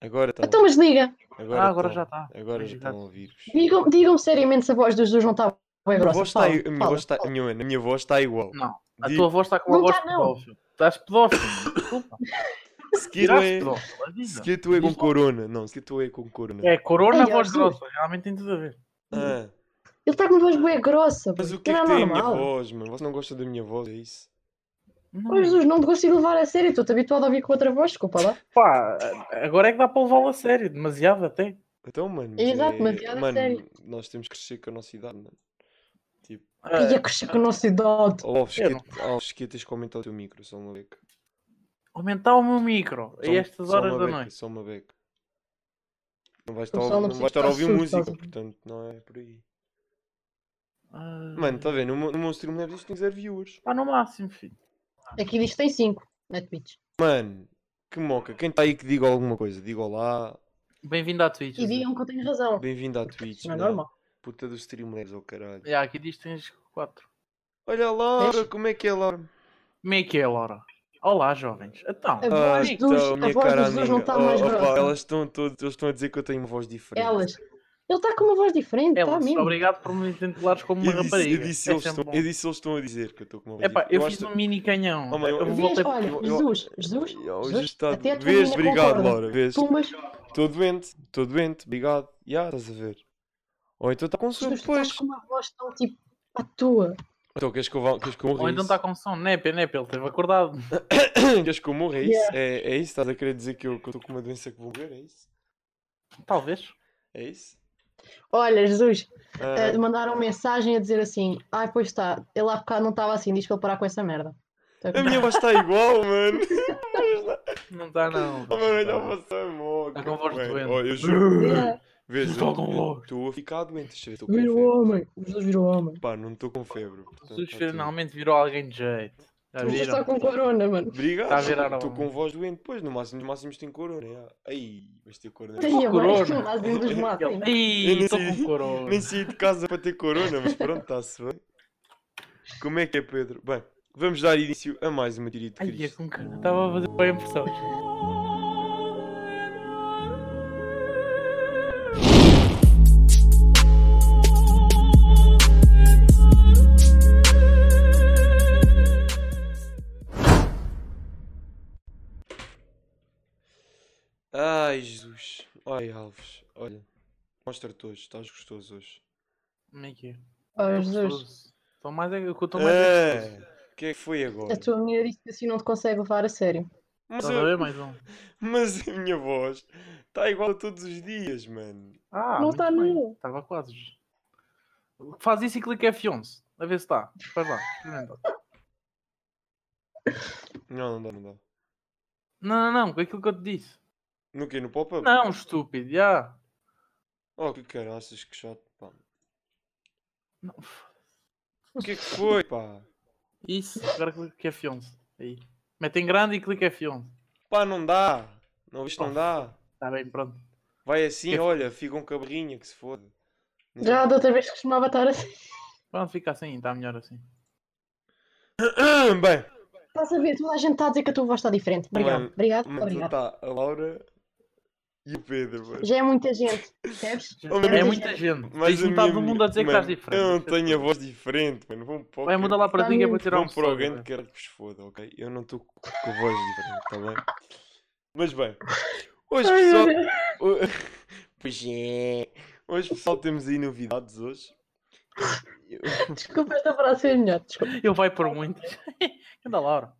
Agora está. Então, mas diga. Agora Ah, agora tá. já está. Agora já estão a ouvir-vos. Digam, digam seriamente se a voz dos dois não está bem grossa. voz Fala, i- a minha voz está- a minha- a minha voz está igual. Não, a tua voz está com uma Não voz tá, pedófilo. Estás pedófilo, mano. Desculpa. Se que Viraste é, tu é com corona. Não, se que tu é com corona. É, corona, Ei, voz Jesus. grossa. Realmente tem tudo a ver. Ah, Ele está com uma voz bem grossa. mas o que é que Não tem a minha normal. voz, mano? Você não gosta da minha voz, é isso? Não. Oh, Jesus, não te consigo levar a sério. Estou-te habituado a ouvir com outra voz. Desculpa lá. Pá, agora é que dá para levá-lo a sério. Demasiado até. Então, mano. Exato, é- demasiado a mano, sério. nós temos que crescer com a nossa idade, mano. Tipo, Ah, Ia crescer com a nossa idade. oh, Alves, que, que tens que aumentar o teu micro, só uma beca. aumentar o meu micro Só a estas horas da beca, noite. Só uma beca. Não vais estar, a- não não vais estar a ouvir música, a ver? portanto, não é por aí. Ah, Mano, tá vendo? No, meu- no meu Streamlabs isto tem zero viewers. Pá, no máximo, filho. Aqui diz que tem 5. Netbits. Mano, que moca. Quem está aí que diga alguma coisa? Diga olá. Bem-vindo à Twitch. E digam que eu tenho razão. Bem-vindo à Twitch. Não é mano. normal. Puta do Streamlabs, oh caralho. Já, aqui diz que tens 4. Olha a Laura, como é que é a Laura? Como é que é, Laura? Olá, jovens. Então, A voz então, dos- a minha voz cara dos dois amiga. não está Oh, mais opa, grossa. elas estão todos, eles estão a dizer que eu tenho uma voz diferente. Elas. Ele está com uma voz diferente, está Elas, mesmo. obrigado por me intitulares como uma Eu disse, rapariga. eu, disse, É eles estão, eu disse eles estão a dizer que eu estou com uma voz Epá, eu diferente. fiz acho- um mini canhão. Oh, mãe, eu- eu Vês, voltei olha, eu- eu- Jesus, Jesus, Oh, Jesus, está- até Vês, obrigado, concorda. Laura. Vês? Estou doente, estou doente, obrigado. Já, estás a ver. Ou então está com sono Jesus, tu estás com uma voz tão tipo a tua. Então queres que eu, vá- queres que eu morra? Ou é então está com som. Nepe, nepe, ele esteve acordado. Queres que eu morra? É isso? Yeah. É, é isso? Estás a querer dizer que eu estou com uma doença que vou morrer? É isso? Talvez. É isso? Olha, Jesus, Ah, eh, mandaram mensagem a dizer assim: Ai, pois está, ele há bocado não estava assim, diz para ele parar com essa merda. Tá a minha voz está igual, mano. Não está, não. Oh, mano, olha a voz está morta. Está com voz doente. Oh, eu juro. Yeah. Vês, Está eu- com voz. Estou a ficar doente. Estou Virou homem, Jesus virou homem. Pá, não estou com febre. portanto, Jesus tá tudo. finalmente virou alguém de jeito. Já Tu viram? só com corona, mano. Obrigado. Tá a virar Estou com voz doente, pois. No máximo, no máximo tem corona. já. Ai, vais ter corona. A mãe, corona. mais um dos Ih, nem estou com corona. Nem saí de casa para ter corona, mas pronto, está-se bem. Como é que é, Pedro? Bem, vamos dar início a mais uma tirinha de Ai, é Cristo. com que estava a fazer bem a impressão. Ai, Jesus. Ai, Alves. Olha, mostra-te hoje. Estás gostoso hoje. Como é que é? Eu Jesus, gostoso. Estou mais é eu estou mais é o que é que foi agora? a tua menina disse que assim não te consegue levar a sério. Mas, Estás a eu- ver mais um? mas a minha voz está igual a todos os dias, mano. Ah, Não tá bem. não. Estava quase. Faz isso e clica F11. A ver se está. Faz lá. experimenta. Não, não dá, não dá. Não, não, não. Com aquilo que eu te disse. No quê? No pop-up? Não, estúpido. Já. Oh, que caraças, que chato, pá. Não. O que é que foi, pá? Isso. Agora clica F11. Aí. Mete em grande e clica F11. Pá, não dá. Não, isto não dá. Está bem, pronto. Vai assim, Que- olha, fica um cabrinha que se foda. Já da outra vez costumava estar assim. Pronto, fica assim. Está melhor assim. Bem, Estás a ver, toda a gente está a dizer que a tua voz está diferente. Obrigado, Mano, obrigado, obrigado. está a Laura e o Pedro, mano. Já é muita gente, percebes? Oh, É muita gente. Mas Tens a metade do mundo a dizer que mano, estás diferente. Eu não é tenho a voz diferente, mano. Vão para o Vai mudar lá para ti que é para tirar um para som. grande, quero que vos foda, ok? Eu não estou com com voz diferente, está bem? Mas bem, hoje pessoal. Pois é. Hoje pessoal temos aí novidades hoje. Eu- Desculpa, esta frase foi melhor. Desculpa. Ele vai por muitas. Anda, Laura.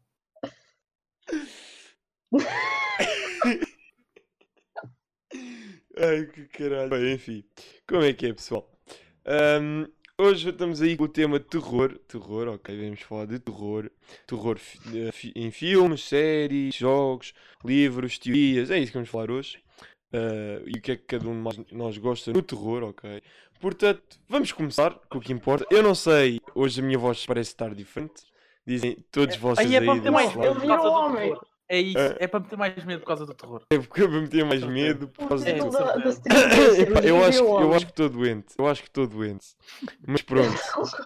Ai que caralho. Bem, enfim, como é que é pessoal? Ahm, hoje estamos aí com o tema terror. Terror, ok, vamos falar de terror. Terror fi- eh, em filmes, séries, jogos, livros, teorias. É isso que vamos falar hoje. Ah, e o que é que cada um de nós, gosta no terror, ok? Portanto, vamos começar com o que importa. Eu não sei, hoje a minha voz parece estar diferente. Dizem todos vocês Aí é aí para ter desse mais terror. É isso, Ah. é para meter mais medo por causa do terror. É porque eu me tinha mais medo por causa É, do. os eu, acho, eu acho que estou doente. Eu acho que estou doente. Mas pronto.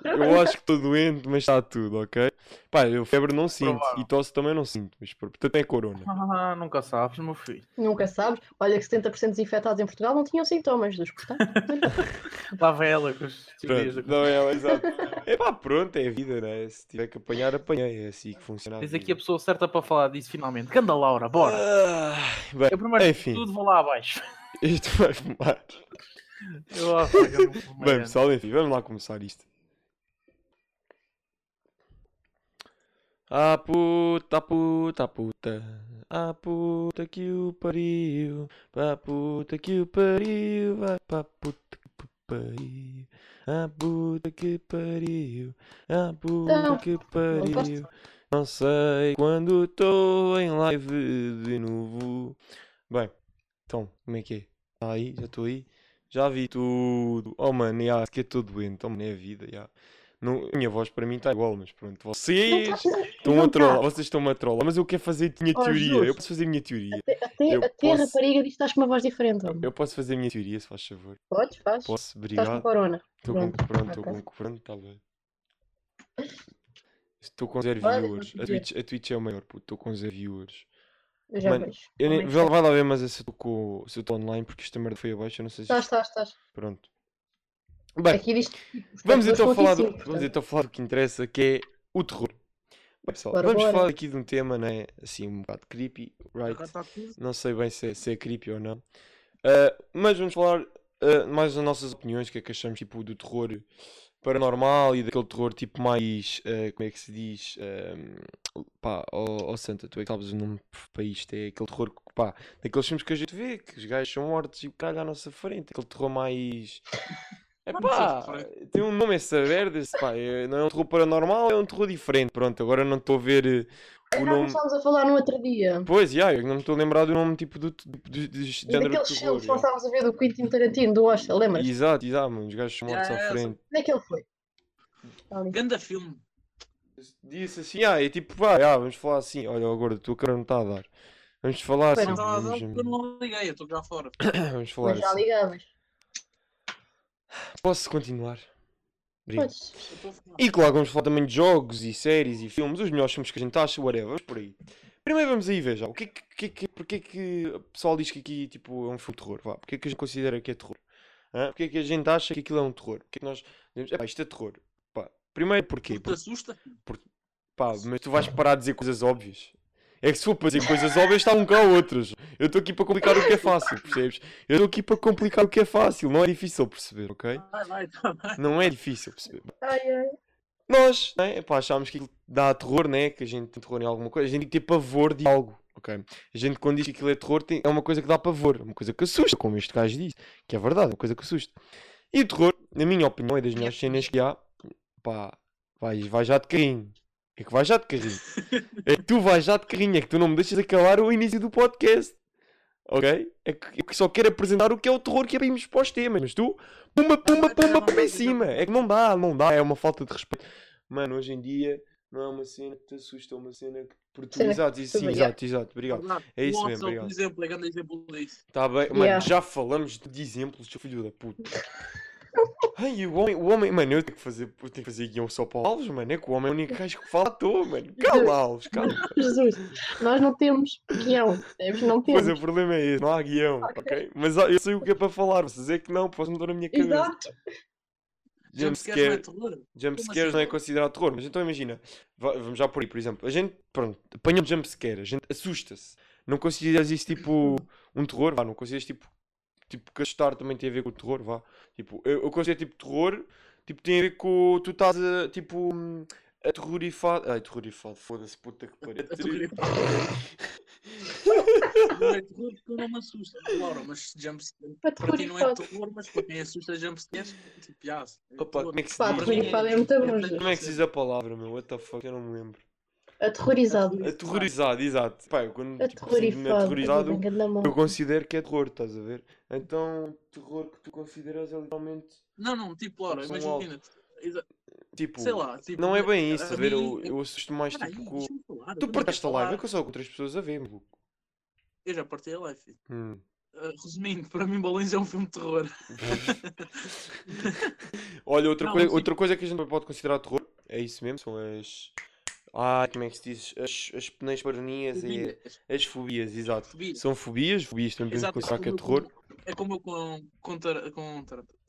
Eu acho que estou doente, mas está tudo, ok? Pá, eu febre não sinto. Provável. E tosse também não sinto. Mas pronto, portanto é corona. Ah, nunca sabes, meu filho. Nunca sabes. Olha que 70% dos infectados em Portugal não tinham sintomas dos portanto. Lá vai ela com teorias Pronto, não é, exato. É pá, pronto, é a vida, né? Se tiver que apanhar, apanhei. É assim que funciona. Diz aqui a pessoa certa para falar disso finalmente. Canda Laura, bora. Ah, bem, Eu primeiro de enfim. tudo vou lá abaixo. isto vai fumar. Eu, ah, Bem, pessoal, enfim, vamos lá começar isto. Ah puta, ah puta, ah puta, ah puta que o pariu, pá puta que o pariu, vai pá puta que pariu, ah puta que pariu, ah puta Então, que pariu. Não sei quando estou em live de novo. Bem, então, como é que é? Está aí? Já estou aí? Já vi tudo. Oh mano, já, que estou doente. Oh mano, é a vida, já. Não, a minha voz para mim está igual, mas pronto. Vocês tá- não- estão a tá. trollar, vocês estão a trollar, mas eu quero fazer a minha Oh, teoria. Eu posso fazer a minha teoria. Até, até, até a posso- rapariga diz que estás com uma voz diferente. homem. Eu posso fazer a minha teoria, se faz favor. Podes, faz. Posso? Estás com Obrigado. corona. Estou com. Pronto, estou com. Pronto, está bem. Estou com zero Olha, viewers. A. Twitch, a Twitch é o maior, puto. Estou com zero viewers. Eu já Mano, vejo. Eu nem, é vai, vai lá ver, mas se eu estou com- online, porque esta merda foi abaixo. Eu não sei se. Estás, estás, estás. Pronto. Bem, Aqui diz. os Vamos então, falar do, vamos portanto. então falar do que interessa, que é o terror. Bem, pessoal, Bora, vamos bora. falar aqui de um tema, né? Assim, um bocado creepy, right? Não sei bem se é, se é creepy ou não. Ah, mas vamos falar ah, mais das nossas opiniões, o que é que achamos tipo, do terror paranormal e daquele terror tipo mais, ah, como é que se diz? Ah, pá, ó ó Santa, tu é que sabes o nome para isto, é aquele terror, que, pá, daqueles filmes que a gente vê, que os gajos são mortos e o caralho à nossa frente, aquele terror mais... É pá, tem um nome essa merda, pá, é- não é um terror paranormal, é um terror diferente, pronto, agora não estou a ver eh, o nome... começámos a falar no outro dia. Pois, já, eu não me estou a lembrar do nome tipo do, do, do, do E género daqueles filmes que nós estávamos a ver do Quentin Tarantino, do Oscar, lembras? Exato, exato, mano, os gajos mortos Já, à frente. Onde é que ele foi? Ganda filme. Disse assim, ah, é tipo, pá, ah, vamos falar assim, olha, agora a tua cara não está a dar. Vamos falar assim, não. Estava a dar vamos, porque eu não liguei, eu estou já fora. vamos falar Mas já assim. ligavas. Posso continuar? Pois. E claro, vamos falar também de jogos e séries e filmes, os melhores filmes que a gente acha, whatever, vamos por aí. Primeiro vamos aí ver já, o que é que, que, é que, porque é que o pessoal diz que aqui tipo, é um filme de terror, vá, porque é que a gente considera que é terror? Hã? Porque é que a gente acha que aquilo é um terror? Porque é que nós dizemos, "Epá, isto é terror? Pá, primeiro porquê? Porque te Porque, assusta? pá, mas tu vais parar de dizer coisas óbvias. É que se for para dizer coisas óbvias, está um cá outras. Eu estou aqui para complicar o que é fácil, percebes? Eu estou aqui para complicar o que é fácil, não é difícil perceber, ok? Vai, vai, tá. Não é difícil perceber. Ai, ai. Nós, né, epá, achámos que aquilo dá terror, né? Que a gente tem terror em alguma coisa. A gente tem que ter pavor de algo, ok? A gente, quando diz que aquilo é terror, tem- é uma coisa que dá pavor, é uma coisa que assusta, como este gajo disse, que é verdade, é uma coisa que assusta. E o terror, na minha opinião, é das melhores cenas que há, pá, vai, vai já de carrinho. É que vai já de carrinho. É que tu vais já de carrinho, é que tu não me deixas acabar o início do podcast. Ok? É que eu só quero apresentar o que é o terror que é para os temas. Mas tu, pumba, pumba, pumba, pumba em cima. É que não dá, não dá. É uma falta de respeito. Mano, hoje em dia não é uma cena que te assusta, é uma cena que. Que exato, sim, assusta, exato, exato. Obrigado. É isso mesmo, obrigado. Exemplo, é grande exemplo disso. Tá bem, mano, Yeah. já falamos de exemplos, seu filho da puta. Ai, o homem, o homem, mano, eu tenho que fazer, eu tenho que fazer guião só para o Alves, mano. É que o homem é o único gajo que fala à toa, mano. Cala, Alves, cala. Jesus, nós não temos guião? Não Pois temos. o problema é esse, não há guião, Ok. ok? Mas eu sei o que é para falar, vocês é que não, posso mudar na minha cabeça. Exato. Jumpscare não é Jumpscare, terror? jumpscares assim? não é considerado terror, mas então imagina, va- vamos já por aí, por exemplo, a gente, pronto, apanha um jumpscare, a gente assusta-se. Não consideras isso tipo um terror? Vá, não consideras tipo, tipo que assustar também tem a ver com o terror? Vá, tipo, eu, eu considero tipo terror, tipo tem a ver com tu estás a, tipo, aterrorizado. Ai, aterrorizado, foda-se, puta que pariu. Não é terror porque eu não me assusta, Laura, mas jumpscare. Para ti não é terror, mas para quem assusta jumpscares, tipo, já, é Opa, como é que se Pá, diz? aterrorizado é muito bom, Como é que se diz a palavra, meu? What the fuck, eu não me lembro. Aterrorizado. Aterrorizado, exato. Pá, eu quando tipo, sinto-me Aterrorizado. eu considero que é terror, estás a ver? Então, terror que tu consideras é literalmente. Não, não, tipo, Laura, São imagina. exa- Tipo, Sei lá. Tipo, não é bem a isso, a ver? mim- Eu, eu assusto mais Peraí, tipo com. falar, Tu também partaste a live, é que eu só com outras pessoas a ver, maluco. Eu já partei a live. filho. Hum. Uh, resumindo, para mim, Balões é um filme de terror. Olha, outra, Não, coisa, mas outra coisa que a gente pode considerar terror, é isso mesmo, são as. Ah, como é que se diz? As, as penas baroninhas e as fobias, exato. Fobias. São fobias, fobias também podemos Exato, considerar que é como eu terror. com- É como eu com, com, com,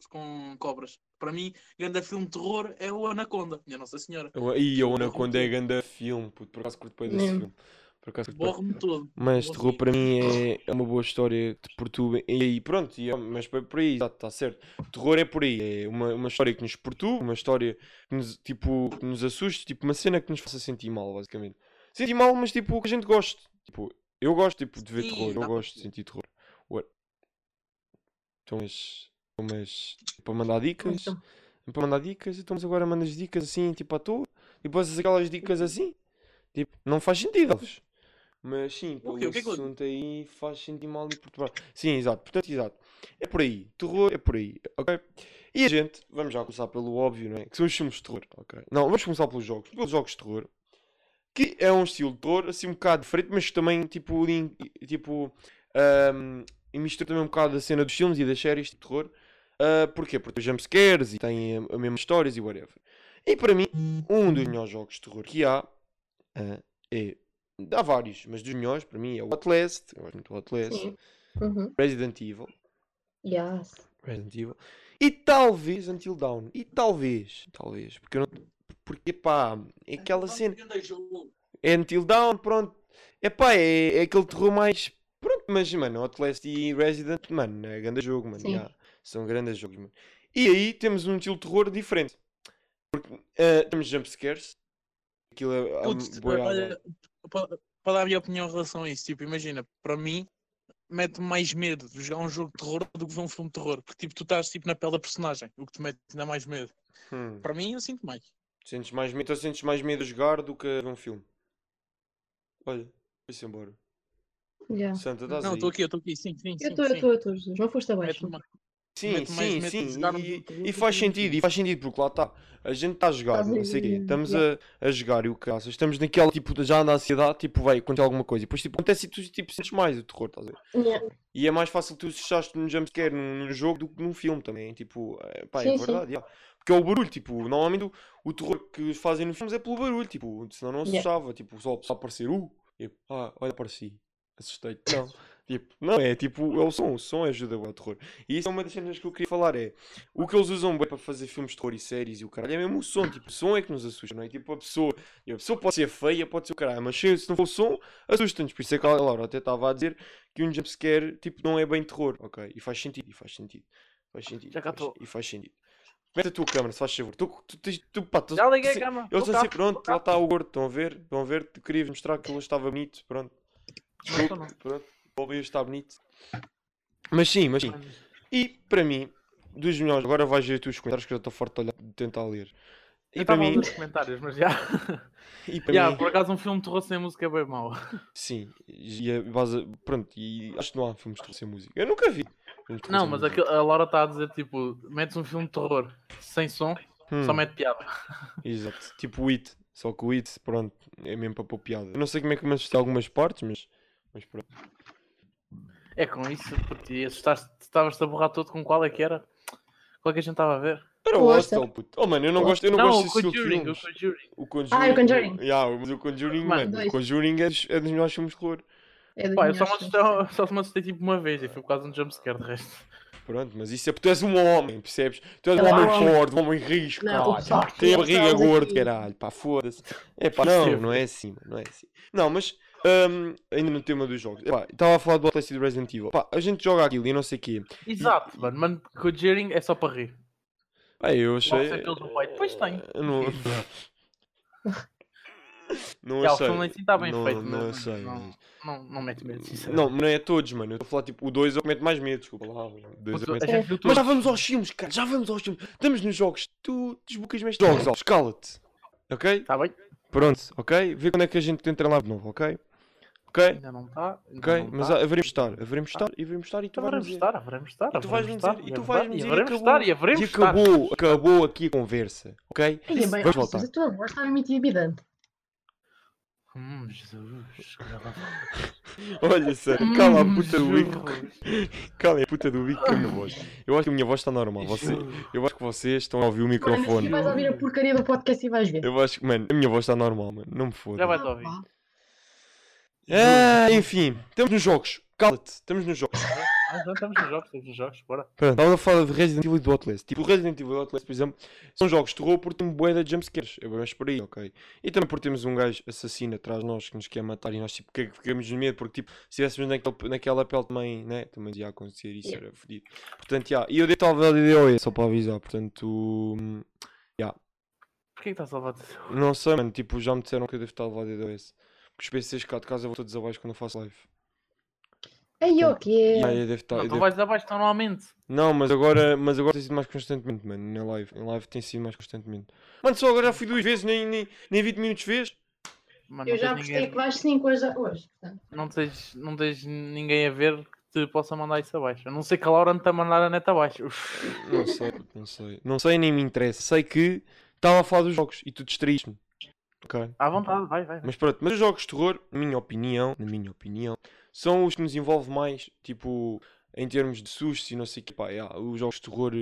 com cobras. Para mim, grande filme de terror é o Anaconda, minha Nossa Senhora. A Borra-me Anaconda é ganda filme, puto, por acaso curto bem desse filme. Por acaso. Borre-me todo. Mas terror para mim é, é uma boa história de por tu e aí pronto, e mas foi por aí, está certo. Terror é por aí, é uma, uma história que nos perturba, uma história que nos, tipo, que nos assuste, tipo uma cena que nos faça sentir mal, basicamente. Sentir mal, mas tipo que a gente goste. Tipo, eu gosto tipo, de ver Sim, terror, eu gosto de sentir terror. What? Então, mas, então, mas para mandar dicas, Então, para mandar dicas, então mas agora mandas dicas assim, tipo à toa, e passas aquelas dicas assim, tipo, não faz sentido. Mas sim, pelo quê? O que é assunto aí faz sentir mal e perturbar. Sim, exato, portanto, exato. É por aí, terror é por aí, ok? E a gente, vamos já começar pelo óbvio, não é? Que são os filmes de terror, ok? Não, vamos começar pelos jogos, pelos jogos de terror, que é um estilo de terror, assim um bocado diferente, mas que também, tipo, tipo, ahm, e mistura também um bocado a cena dos filmes e das séries de terror. Ah, porquê? Porque tem jumpscares e tem a, a mesma histórias e whatever. E para mim, um dos melhores jogos de terror que há ah, é. Há vários, mas dos melhores para mim é o Outlast. Eu gosto muito do Outlast. Sim. Uhum. Resident Evil. Yes. Resident Evil. E talvez Until Dawn. E talvez. Talvez. Porque eu não. Porque pá, é aquela cena. É Until Dawn, pronto. Epá, é, é aquele terror mais. Pronto, mas mano, Outlast e Resident, mano, é grande jogo, mano. Sim. já. São grandes jogos, mano. E aí temos um estilo de terror diferente. Porque eh, temos jumpscares. Aquilo é. Putz, olha, para, para dar a minha opinião em relação a isso, tipo, imagina, para mim, mete mais medo de jogar um jogo de terror do que ver um filme de terror. Porque tipo, tu estás tipo, na pele da personagem, o que te mete ainda mais medo. Hum. Para mim, eu sinto mais. Sentes mais medo, então sentes mais medo a jogar do que ver um filme. Olha, vai-se embora. Yeah. Santa, estás Não, aí? estou aqui, eu estou aqui, sim, sim, Eu sim. estou, eu estou, eu estou. Não foste abaixo. Sim, sim, sim. E, e faz sentido, e faz sentido, porque lá está. A gente está a jogar, não sei o quê. Estamos yeah. a, a jogar e o caso. Estamos naquela tipo, já na ansiedade, tipo, vai, acontecer alguma coisa. E depois tipo, acontece e tu tipo, sentes mais o terror, estás a ver? Yeah. E é mais fácil tu assustaste num jumpscare num, num jogo do que num filme também. Tipo, é, pá, é Sim, sim. verdade. yeah. Porque é o barulho, tipo, normalmente o, o terror que fazem nos filmes é pelo barulho, tipo, senão não Yeah. assustava. Tipo, só, só aparecer, uh, tipo, ah, olha, apareci. Assustei-te. Não. Tipo, não é, tipo, é o som, o som ajuda bué ao terror. E isso é uma das cenas que eu queria falar, é o que eles usam bem para fazer filmes de terror e séries e o caralho, é mesmo o som, tipo, o som é que nos assusta, não é? Tipo, a pessoa, e a pessoa pode ser feia, pode ser o caralho, mas se não for o som, assusta-nos. Por isso é que a Laura até estava a dizer que um jumpscare, tipo, não é bem terror, ok? E faz sentido, e faz sentido, faz sentido, Já cá faz- e faz sentido. Mete a tua câmera, se faz favor. Tu, tu, tens- tu, pá, tu, Já liguei a tu- cá, assim, pronto, lá está o gordo, estão a ver? Estão a ver? Tu querias mostrar que ele estava bonito, pronto. Tô, o Albias está bonito. Mas sim, mas sim. E para mim, dos melhores, agora vais ver os comentários que eu já estou farto de, olhar, de tentar ler. E para mim, comentários, mas já. e para Já, mim, por acaso um filme de terror sem música é bem mau. sim. E, a base- pronto, e acho que não há filmes de terror sem música. Eu nunca vi. Não, mas aquilo- a Laura está a dizer tipo, metes um filme de terror sem som, só Hum, mete piada. Exato. Tipo o It. Só que o It, pronto, é mesmo para pôr piada. Eu não sei como é que me assustei algumas partes, mas, mas pronto. É com isso, porque assustaste, estavas-te a borrar todo com qual é que era? Qual é que a gente estava a ver? Era o Hostel, puto. Oh, mano, eu não gosto, eu não, Não, gosto o desse Conjuring, o. Conjuring. O Conjuring. Ah, o Conjuring. Yeah, mas o Conjuring, Mano, mano, o. Conjuring é dos, é dos melhores filmes de terror. É Pá, eu só me, assustei, só me assustei tipo uma vez e foi por causa de um jumpscare de resto. Pronto, mas isso é porque tu és um homem, percebes? Tu és um é homem forte, um homem risco, Não, caralho. Tem a barriga gorda, caralho, pá, foda-se. É pá, não, não é assim, mano, não é assim. Não, mas, hum, ainda no tema dos jogos, estava a falar do Outlast e do Resident Evil. Pá, a gente joga aquilo e não sei o quê. Exato, mano, mano, Conjuring é só para rir. Pá, eu achei... Depois tem. não... não o achei. si está bem não, feito, Não mas não, não, não mete medo, Não, sinceramente. não é todos, mano. Eu estou a falar, tipo, o 2 eu cometo mais medo, desculpa lá. O dois eu gente viu Mas já vamos aos filmes, cara, já vamos aos filmes. Estamos nos jogos, tu desbloqueias-me estes jogos, escala-te. Ok? Está bem? Pronto, ok? Vê quando é que a gente entra lá de novo, ok? Ok? Ainda não está. Ok? Mas tá. haveremos estar, haveremos estar e haveremos estar e tu vais Haveremos dizer. estar, haveremos estar. E tu vais haveremos me estar, dizer, e tu vais me e dizer, haveremos acabou, estar, e e estar. acabou, acabou aqui a conversa, ok? É bem, Vamos ah, voltar. mas a tua voz está muito intimidante. Hum, Jesus. Olha, sério, cala a Hum, puta do bico, cala a puta do bico com a minha voz. Eu acho que a minha voz está normal, você, eu acho que vocês estão a ouvir o Mano, microfone. vais ouvir a porcaria do podcast e vais ver. Eu acho que, mano, a minha voz está normal, mano, não me foda. Já vai-te ouvir. Ah, enfim, estamos nos jogos, cala-te, estamos nos jogos. Ah, já estamos nos jogos, estamos nos jogos, bora. Pronto, estava a falar de Resident Evil e do Outlast. Tipo, o Resident Evil e o Outlast, por exemplo, são jogos de terror porque tem bué de jumpscares. É mais por aí, ok? E também porque temos um gajo assassino atrás de nós que nos quer matar e nós, tipo, que- ficamos de medo porque, tipo, se estivéssemos naquele, naquela pele também, né? Também ia acontecer isso, Yeah. era fodido. Portanto, já. E eu dei tal VDOE, só para avisar, portanto, hum, Porquê que estás a levar não sei, mano. Tipo, já me disseram que eu devo estar a levar DDoS. Os PCs cá de casa vão todos abaixo quando eu faço live. Ei, o que é? aí eu devo estar. Não, tu vais abaixo normalmente. Não, mas agora, mas agora tem sido mais constantemente, mano, na live. Em live tem sido mais constantemente. Mano, só agora já fui duas vezes, nem, nem, nem 20 minutos fez. Mano, Eu já ninguém, que vais 5 hoje. hoje não, tens, não tens ninguém a ver que te possa mandar isso abaixo. A não ser que a Laura não te a mandar a net abaixo. Uf. Não sei, não sei. Não sei nem me interessa. Sei que estava a falar dos jogos e tu distraíste-me. Ok? À vontade, vai, vai. Mas pronto, mas os jogos de terror, na minha opinião, na minha opinião, são os que nos envolvem mais, tipo, em termos de sustos e não sei o que. Pá, yeah, os jogos de terror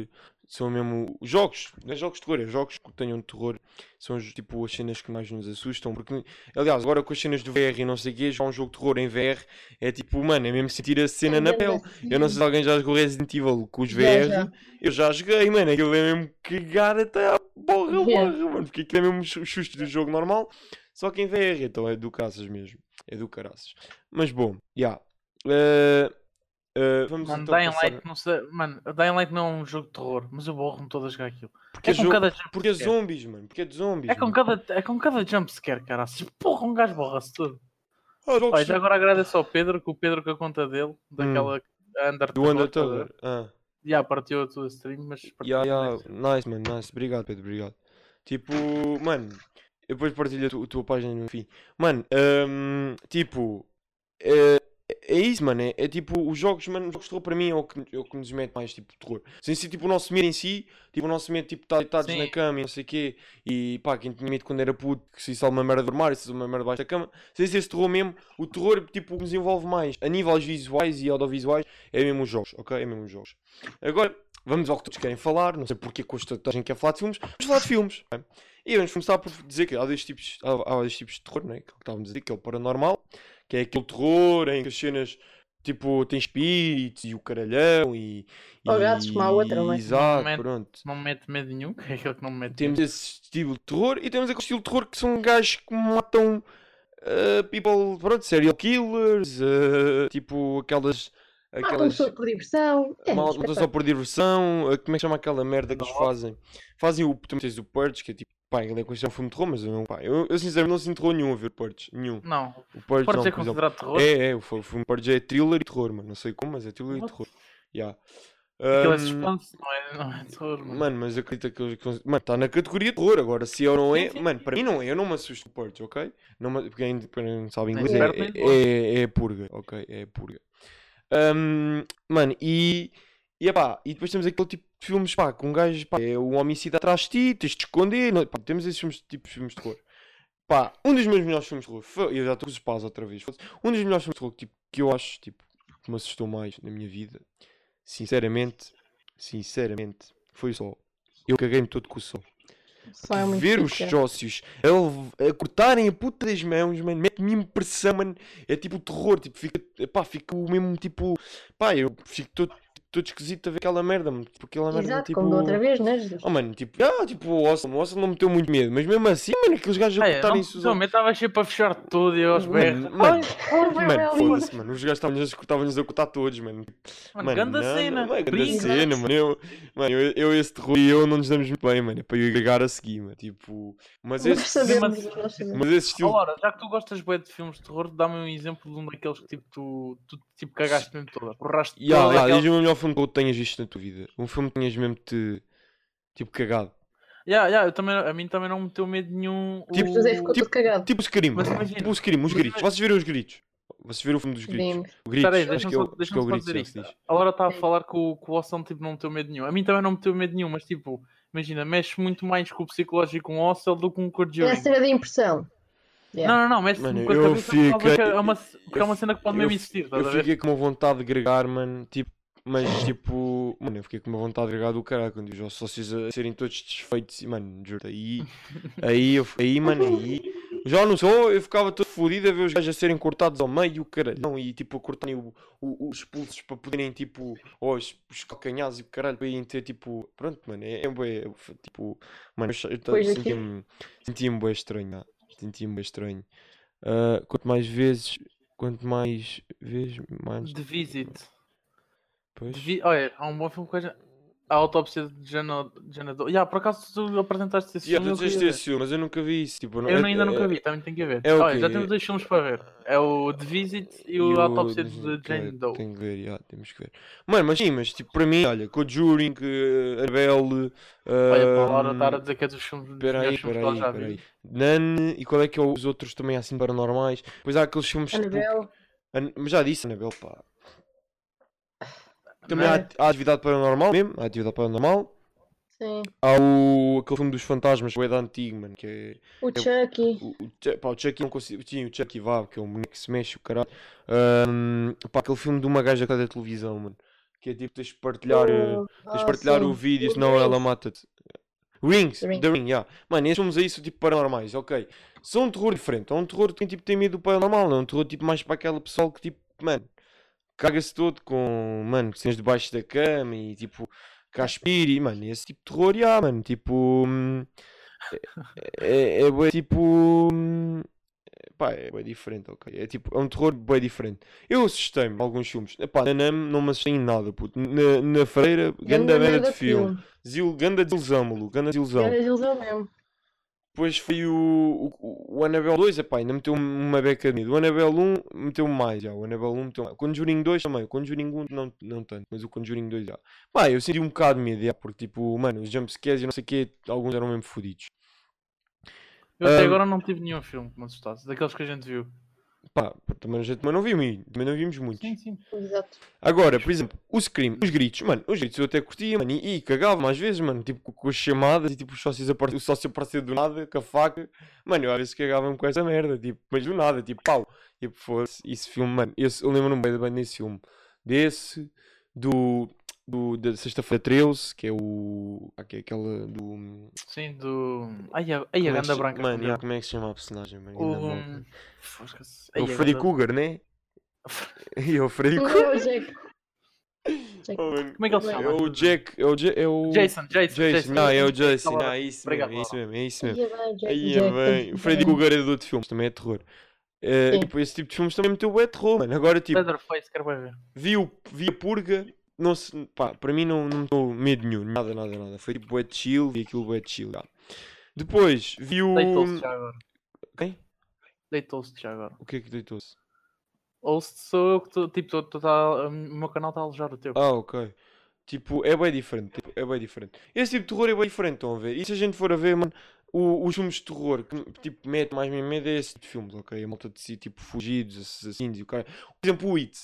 são mesmo. Os jogos, não é jogos de terror, é jogos que tenham de terror, são os, tipo as cenas que mais nos assustam. Porque, aliás, agora com as cenas do VR e não sei o que, jogar um jogo de terror em VR é tipo, mano, é mesmo sentir a cena na pele. Eu não sei se alguém já jogou Resident Evil com os Já, VR. já. Eu já joguei, mano. Aquilo é mesmo cagar até à borra, Yeah. borra, mano. Porque aquilo é mesmo os sustos do jogo normal. Só que em VR, então é do caças mesmo. É do caraças. Mas bom, já. Eh, eh, vamos Mano, então Dying passar- Light não sei. Mano, Dying Light não é um jogo de terror, mas eu borro-me todo a jogar aquilo. Porque é, é com cada porque é zombies, mano. Porque é de zombies. É com mano. cada, é com cada jumpscare, cara. Porra, um gajo borra-se tudo. Ah, jogos Olha, agora agradeço ao Pedro, que o Pedro com a conta dele, daquela Under do Undertale. Ah. Já partiu a tua stream, mas ya, tua. nice, mano, nice. Obrigado, Pedro, obrigado. Tipo, mano, eu depois partilho a, tu- a tua página no fim. Mano, hum, tipo, é, é isso, mano. É, é tipo, os jogos, mano, os jogos de terror para mim é o que, é o que nos mete mais, tipo, terror. Sem ser, tipo, o nosso medo em si, tipo, o nosso medo, tipo, estar deitados na cama e não sei o quê. E pá, quem tinha medo quando era puto, que se isso uma merda do armário, se isso uma merda debaixo da cama. Sem ser esse terror mesmo, o terror, tipo, que nos envolve mais, a níveis visuais e audiovisuais, é mesmo os jogos, ok? É mesmo os jogos. Agora, vamos ao que todos querem falar. Não sei porque que hoje toda a gente quer falar de filmes. Vamos falar de filmes. é? E vamos começar por dizer que há dois tipos, há, há dois tipos de terror, não é? É que estávamos a dizer, que é o paranormal, que é aquele terror em que as cenas, tipo, tem espíritos e o caralhão e... Ou gatos, como a outra, não é? Exato, Não mete- pronto. Não me mete medo nenhum, é aquele que não me mete Temos medo. esse estilo de terror e temos aquele estilo de terror que são gajos que matam uh, people, pronto, serial killers, uh, tipo aquelas... Matam aquelas pessoa por diversão. É, mal, espetáculo. só por diversão, uh, como é que chama aquela merda que eles fazem? Fazem o, também tens o Purge, que é tipo, pá, ele é considerado um filme de terror, mas eu não, pá, eu, eu sinceramente não sinto terror nenhum a ver Purge, nenhum. Não, O Purge pode não, ser por exemplo. considerado terror. É, é, o, fi- o filme Purge é thriller e terror, mano, não sei como, mas é thriller e What? terror. Yeah. Aquilo é Um, suspense, não é, não é terror. Mano. Mano, mas eu acredito que Mano, está na categoria de terror. Agora, se é ou não é. Mano, para mim não é. Eu não me assusto o Purge, ok? Não me... Porque ainda não sabe inglês é, longe. é, é purga, ok? É purga. Um, mano, e. E, epá, e depois temos aquele tipo de filmes, pá, com um gajo, pá, é um homicídio atrás de ti, tens de esconder. Não, pá, temos esses filmes, tipos de filmes de terror. Pá, um dos meus melhores filmes de terror, foi- eu já estou com os paus outra vez, um dos melhores filmes de terror tipo, que eu acho, tipo, que me assustou mais na minha vida, sinceramente, sinceramente, foi o Sol. Eu caguei-me todo com o Sol. É Ver os é. sócios a, a cortarem a puta das mãos, mano, mete-me impressão, mano. É tipo terror, tipo, fica, pá, fica o mesmo tipo, pá, eu fico todo, todo esquisito a ver aquela merda, mano. Porque aquela merda, Exato, tipo. como da outra vez, né, Jesus? Oh, mano, tipo, ah, tipo, o Awesome, o Awesome não me meteu muito medo, mas mesmo assim, mano, aqueles gajos a Ah, é, cortarem-se os não, não, eu estava sempre a fechar tudo e eu aos Mano, berros. mano, Mano, vai, foda-se, mano, os gajos estavam-nos a cortar todos, mano. Mano, ganda não, cena. Não, grande Brinca. cena, mano. Eu, mano, eu, eu esse terror e eu não nos damos muito bem, mano. É para eu agregar a seguir, mano. Tipo, mas esse, sabemos, sabemos. mas esse estilo. Laura, já que tu gostas bem de filmes de terror, dá-me um exemplo de um daqueles que tipo, tu, tu tipo, cagaste mesmo toda. Borraste Ya, toda ya, aquela- diz-me o melhor filme que tu tenhas visto na tua vida. Um filme que tenhas mesmo te. Tipo, cagado. Ya, ya, eu também, a mim também não me meteu medo nenhum. Tipo, o- José ficou tipo- todo cagado. Tipo o Scream. Mas imagina, Tipo o Scream, os gritos. Vocês viram os gritos? Vocês viram o filme dos gritos? O Espera aí, deixa-me é o, só, deixa é o só dizer é o isto. diz. A Laura está a Sim. falar que o, que o Ossão tipo, não meteu medo nenhum. A mim também não meteu medo nenhum, mas tipo, imagina, mexe muito mais com o psicológico com o Ossel do que com o É a Conjuring. cena da impressão. Yeah. Não, não, não, mexe Mano, com a eu cabeça fiquei- que é uma, porque é uma cena que pode eu mesmo existir, Eu a fiquei com uma vontade de gregar, mano, tipo, mas tipo, mano, eu fiquei com uma vontade de do caralho quando vi os sócios a serem todos desfeitos e, mano, juro aí, aí, eu, aí, mano, aí, já não sou, eu ficava todo fodido a ver os gajos a serem cortados ao meio, caralho, não, e tipo, a cortarem o- o- os pulsos para poderem, tipo, ou os, os calcanhares e o caralho, para irem ter, tipo, pronto, mano, é, é, tipo, mano, eu, eu, aqui- sentia-me, bem estranho, ah, sentia-me bem estranho. Ah, quanto mais vezes, quanto mais vezes, mais. The Visit. Pois. The Vi- Olha, há um bom filme com a, a autópsia de Jana, Jana Do... Yeah, por acaso tu apresentaste esse Yeah, filme. tu disseste esse filme, mas eu nunca vi isso. Tipo, ver. Eu é- ainda nunca é- vi, também tenho que ver. é Olha, já temos dois filmes para ver. É o The Visit e o o- Autópsia deixa- de Jane Doe. Tenho que ver, yeah, temos que ver. Mano, mas sim, mas tipo, para mim, olha, Conjuring, uh, Annabelle. Olha, para a Laura estar a dizer que é dos filmes dos aí, melhores filmes espera que ela já viu. Nan, e qual é que é os outros também assim paranormais? Pois há aqueles filmes tipo. Annabelle. An- Mas já disse, Annabelle, pá. Também há, é? há atividade paranormal mesmo, há atividade paranormal. Sim. Há o, aquele filme dos fantasmas, o é da antigo, mano, que é. O Chucky. O, o, pá, o Chucky não consigo. Sim, o Chucky vá, que é um boneco que se mexe, o caralho. Ahm, pá, aquele filme de uma gaja que está da televisão, mano. Que é tipo, tens de partilhar, eh, O- tens de ah, partilhar sim. o vídeo, senão Rings. ela mata-te. Rings, The Ring. The Ring, yeah. Mano, esses filmes aí são tipo paranormais, ok. São um terror diferente. É um terror que tipo, tem medo do paranormal, não é um terror tipo mais para aquela pessoa que tipo, mano, caga-se todo com, mano, cenas debaixo da cama e tipo, caspir e, mano, esse tipo de terror, yeah, mano, tipo. hum, É, é, é bué, tipo. hum, Pá, é bem diferente, ok. É tipo, é um terror bem diferente. Eu assustei-me em alguns filmes. Epá, na NAM não me assustei em nada, puto. Na, na freira, ganda merda de filme. Zil, ganda desilusão, maluco, ganda desilusão. Era ilusão mesmo. Depois foi o, o, o Annabelle 2, epá, ainda meteu uma beca de medo. O Annabelle 1 meteu mais, já. O Annabelle 1 meteu mais. O Conjuring 2 também. O Conjuring 1 não, não tanto, mas o Conjuring 2 já. Pá, eu senti um bocado de medo, já, porque tipo, mano, os jumpscares e não sei o quê, alguns eram mesmo fodidos. Eu até Ahm, agora não tive nenhum filme que me assustasse, daqueles que a gente viu. Pá, também também não muito, também não vimos muitos. Sim, sim. Exato. Agora, por exemplo, o Scream, os gritos, mano, os gritos eu até curtia, mano, e, e cagava-me às vezes, mano, tipo com, com as chamadas e tipo os sócios apare- o sócio aparecer do nada com a faca, mano, eu às vezes cagava-me com essa merda, tipo, mas do nada, tipo, pau, tipo, fosse, esse filme, mano, esse, eu lembro-me bem, bem desse filme, desse, do, do da Sexta-feira 13, que é o, ah, que é aquela do, Sim, do. Ai, a, ai, a é ganda se- branca. mano, como já, é? como é que se chama a personagem, mano, O. Fosca-se. É o Ai, a Freddy ganda- Cougar, né? E o Freddy Não Cougar. é o Jack. Jack. Oh, Como é que ele se É É chama? o Jack, é o, Ja- é o... Jason, Jason, Jason, Jason. não, é o Jason, não, é isso Obrigado, mesmo, é isso mesmo, é isso mesmo. Jack, Aí é Jack, bem. O Jack, Freddy Jack. Cougar é de outro filmes, também é terror. Sim. tipo, esse tipo de filmes também meteu bué terror, mano. Agora, tipo, vi, o, vi a Purga, não se, pá, para mim não, não me deu medo nenhum, nada, nada, nada. Foi tipo bué de chill, vi aquilo bué de chill, já. Depois, vi o... Deitou-se já agora. Quem? Deitou-se já agora. O que é que deitou-se? Ou se sou eu que tô, tipo, tô, tô, tá, o meu canal está a alojar o teu. Ah, ok. Tipo, é bem diferente. Tipo, é bem diferente. Esse tipo de terror é bem diferente, estão a ver? E se a gente for a ver, mano, o- os filmes de terror que tipo, mete mais medo é esse tipo de filmes, ok? A malta de si, tipo, fugidos, assassinos e o cara. Por exemplo, o It.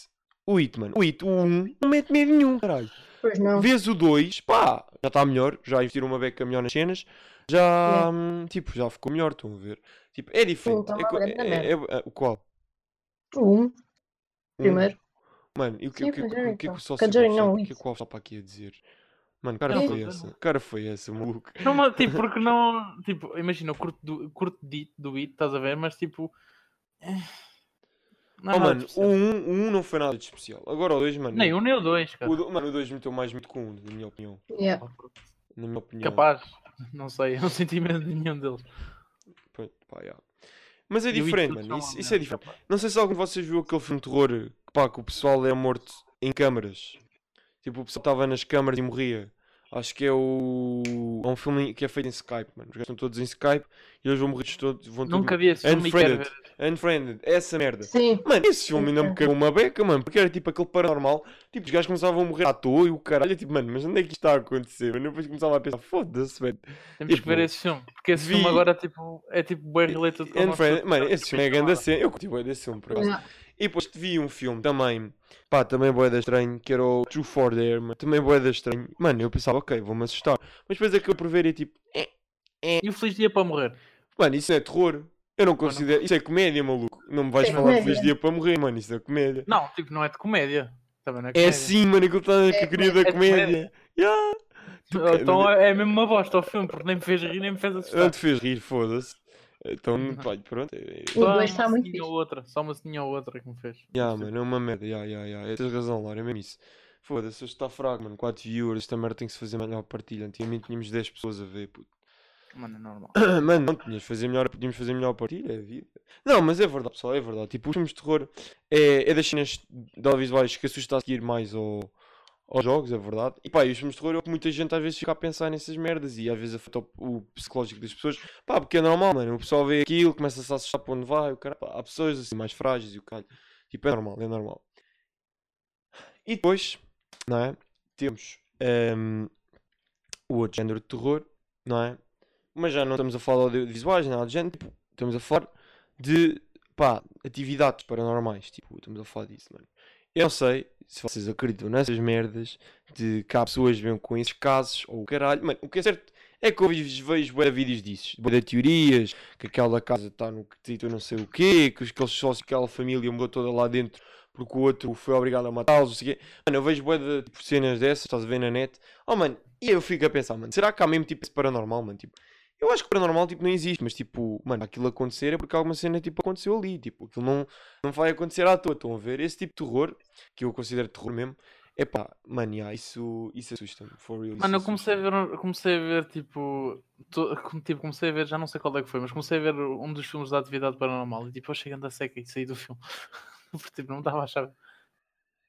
O It, mano. O It, o 1, não mete medo nenhum, caralho. Pois não. Vês o 2, pá, já está melhor. Já investiram uma beca melhor nas cenas. Já, hum, tipo, já ficou melhor, estão a ver? Tipo, é diferente. tá É, grande é- é- é- o qual? O um, Um. primeiro. Mano, e o que, Sim, o que, o que, o que é que o sócio não, o que é que o Alfa aqui a dizer? Mano, cara It. foi essa? Cara foi essa, maluco? Não, mas, tipo, porque não. Tipo, imagina, eu curto do, curto de, do It, estás a ver? Mas tipo. Não é Oh, mano, o especial. 1 um, não foi nada de especial. Agora o 2, mano. Nem um nem o dois, cara. o, do- mano, o 2 meteu mais medo que o 1, na minha opinião. Yeah. Na minha opinião. Capaz. Não sei, eu não senti medo de nenhum deles. Pá, pá, yeah. Mas é o diferente, todos mano. Isso, isso é merda, diferente. Não sei se algum de vocês viu aquele filme de terror que, pá, que o pessoal é morto em câmaras. Tipo, o pessoal estava nas câmaras e morria. Acho que é o. É um filme que é feito em Skype, mano. Os gajos estão todos em Skype e eles vão morrer todos. Vão tudo- Nunca vi esse filme quero Unfriended. Unfriended, essa merda. Sim. Mano, esse filme ainda me cagou uma beca, mano, porque era tipo aquele paranormal, tipo, os gajos começavam a morrer à toa e o caralho, eu, tipo, mano, mas onde é que isto está a acontecer? Mano, eu depois começava a pensar, foda-se, velho. Temos que Tipo, ver esse filme. Porque esse vi- filme agora tipo, é tipo bem related com nosso- Unfriended, mano, esse filme é grande cena, eu curti bem desse filme, por acaso. Yeah. E depois vi um filme também, pá, também boeda estranho, que era o True for Dare, mano, também boeda estranho. Mano, eu pensava, ok, vou-me assustar. Mas depois acabei por ver e tipo, E o Feliz Dia para Morrer? mano, isso não é terror. Eu não considero, isso é comédia, maluco. Não me vais É falar de comédia. Feliz Dia para morrer, mano, isso é comédia. Não, tipo, não é de comédia. Também não é É comédia. sim, mano, aquilo está na É categoria da comédia. É. Yeah. Tu Então é mesmo uma bosta ao filme, porque nem me fez rir, nem me fez Não assustar. te fez rir, foda-se. Então, pá, pronto. é- O Só dois está uma muito fixe. ou outra, só uma ceninha ou outra que me fez. Ya, mano, é uma merda. Ya, ya, ya. Tens razão, Laura, é mesmo isso. Foda-se, hoje está fraco, mano. 4 viewers, esta merda tem que se fazer melhor partilha. Antigamente tínhamos 10 pessoas a ver, puto. Mano, é normal. Mano, não de fazer melhor, podíamos fazer melhor partilha, é a vida. Não, mas é verdade, pessoal, é verdade. Tipo, os filmes de terror é, é das cenas de audiovisuais que assusta a seguir mais ao, aos jogos, é verdade. E pá, e os filmes de terror é que muita gente às vezes fica a pensar nessas merdas e às vezes afeta o, o psicológico das pessoas. Pá, porque é normal, mano. O pessoal vê aquilo, começa-se a assustar para onde vai, o cara, pá, há pessoas assim mais frágeis e o cara. Tipo, é normal, é normal. E depois, não é? Temos ehm, o outro género de terror, não é? Mas já não estamos a falar de visuais, nada de género, tipo, estamos a falar de, pá, atividades paranormais, tipo, estamos a falar disso, mano. Eu não sei se vocês acreditam nessas merdas de que há pessoas que vêm com esses casos, ou o caralho, mano, o que é certo é que eu vejo, bué vídeos disso, bué de teorias, que aquela casa está no que não sei o quê, que aqueles sócios, aquela família mudou toda lá dentro porque o outro foi obrigado a matá-los. Mano, eu vejo bué de tipo, cenas dessas, estás a ver na net. Oh, mano, e eu fico a pensar, mano, será que há mesmo tipo esse paranormal, mano? Tipo, eu acho que o paranormal tipo, não existe, mas tipo, mano, aquilo acontecer é porque alguma cena tipo aconteceu ali, tipo, aquilo não, não vai acontecer à toa, estão a ver? Esse tipo de terror, que eu considero terror mesmo, é pá, mano, yeah, isso, isso assusta-me, for real. Mano, eu comecei a ver, comecei a ver tipo, to- tipo, comecei a ver, já não sei qual é que foi, mas comecei a ver um dos filmes da atividade paranormal e tipo, eu cheguei a seca e saí do filme. Porque tipo, não me estava a achar.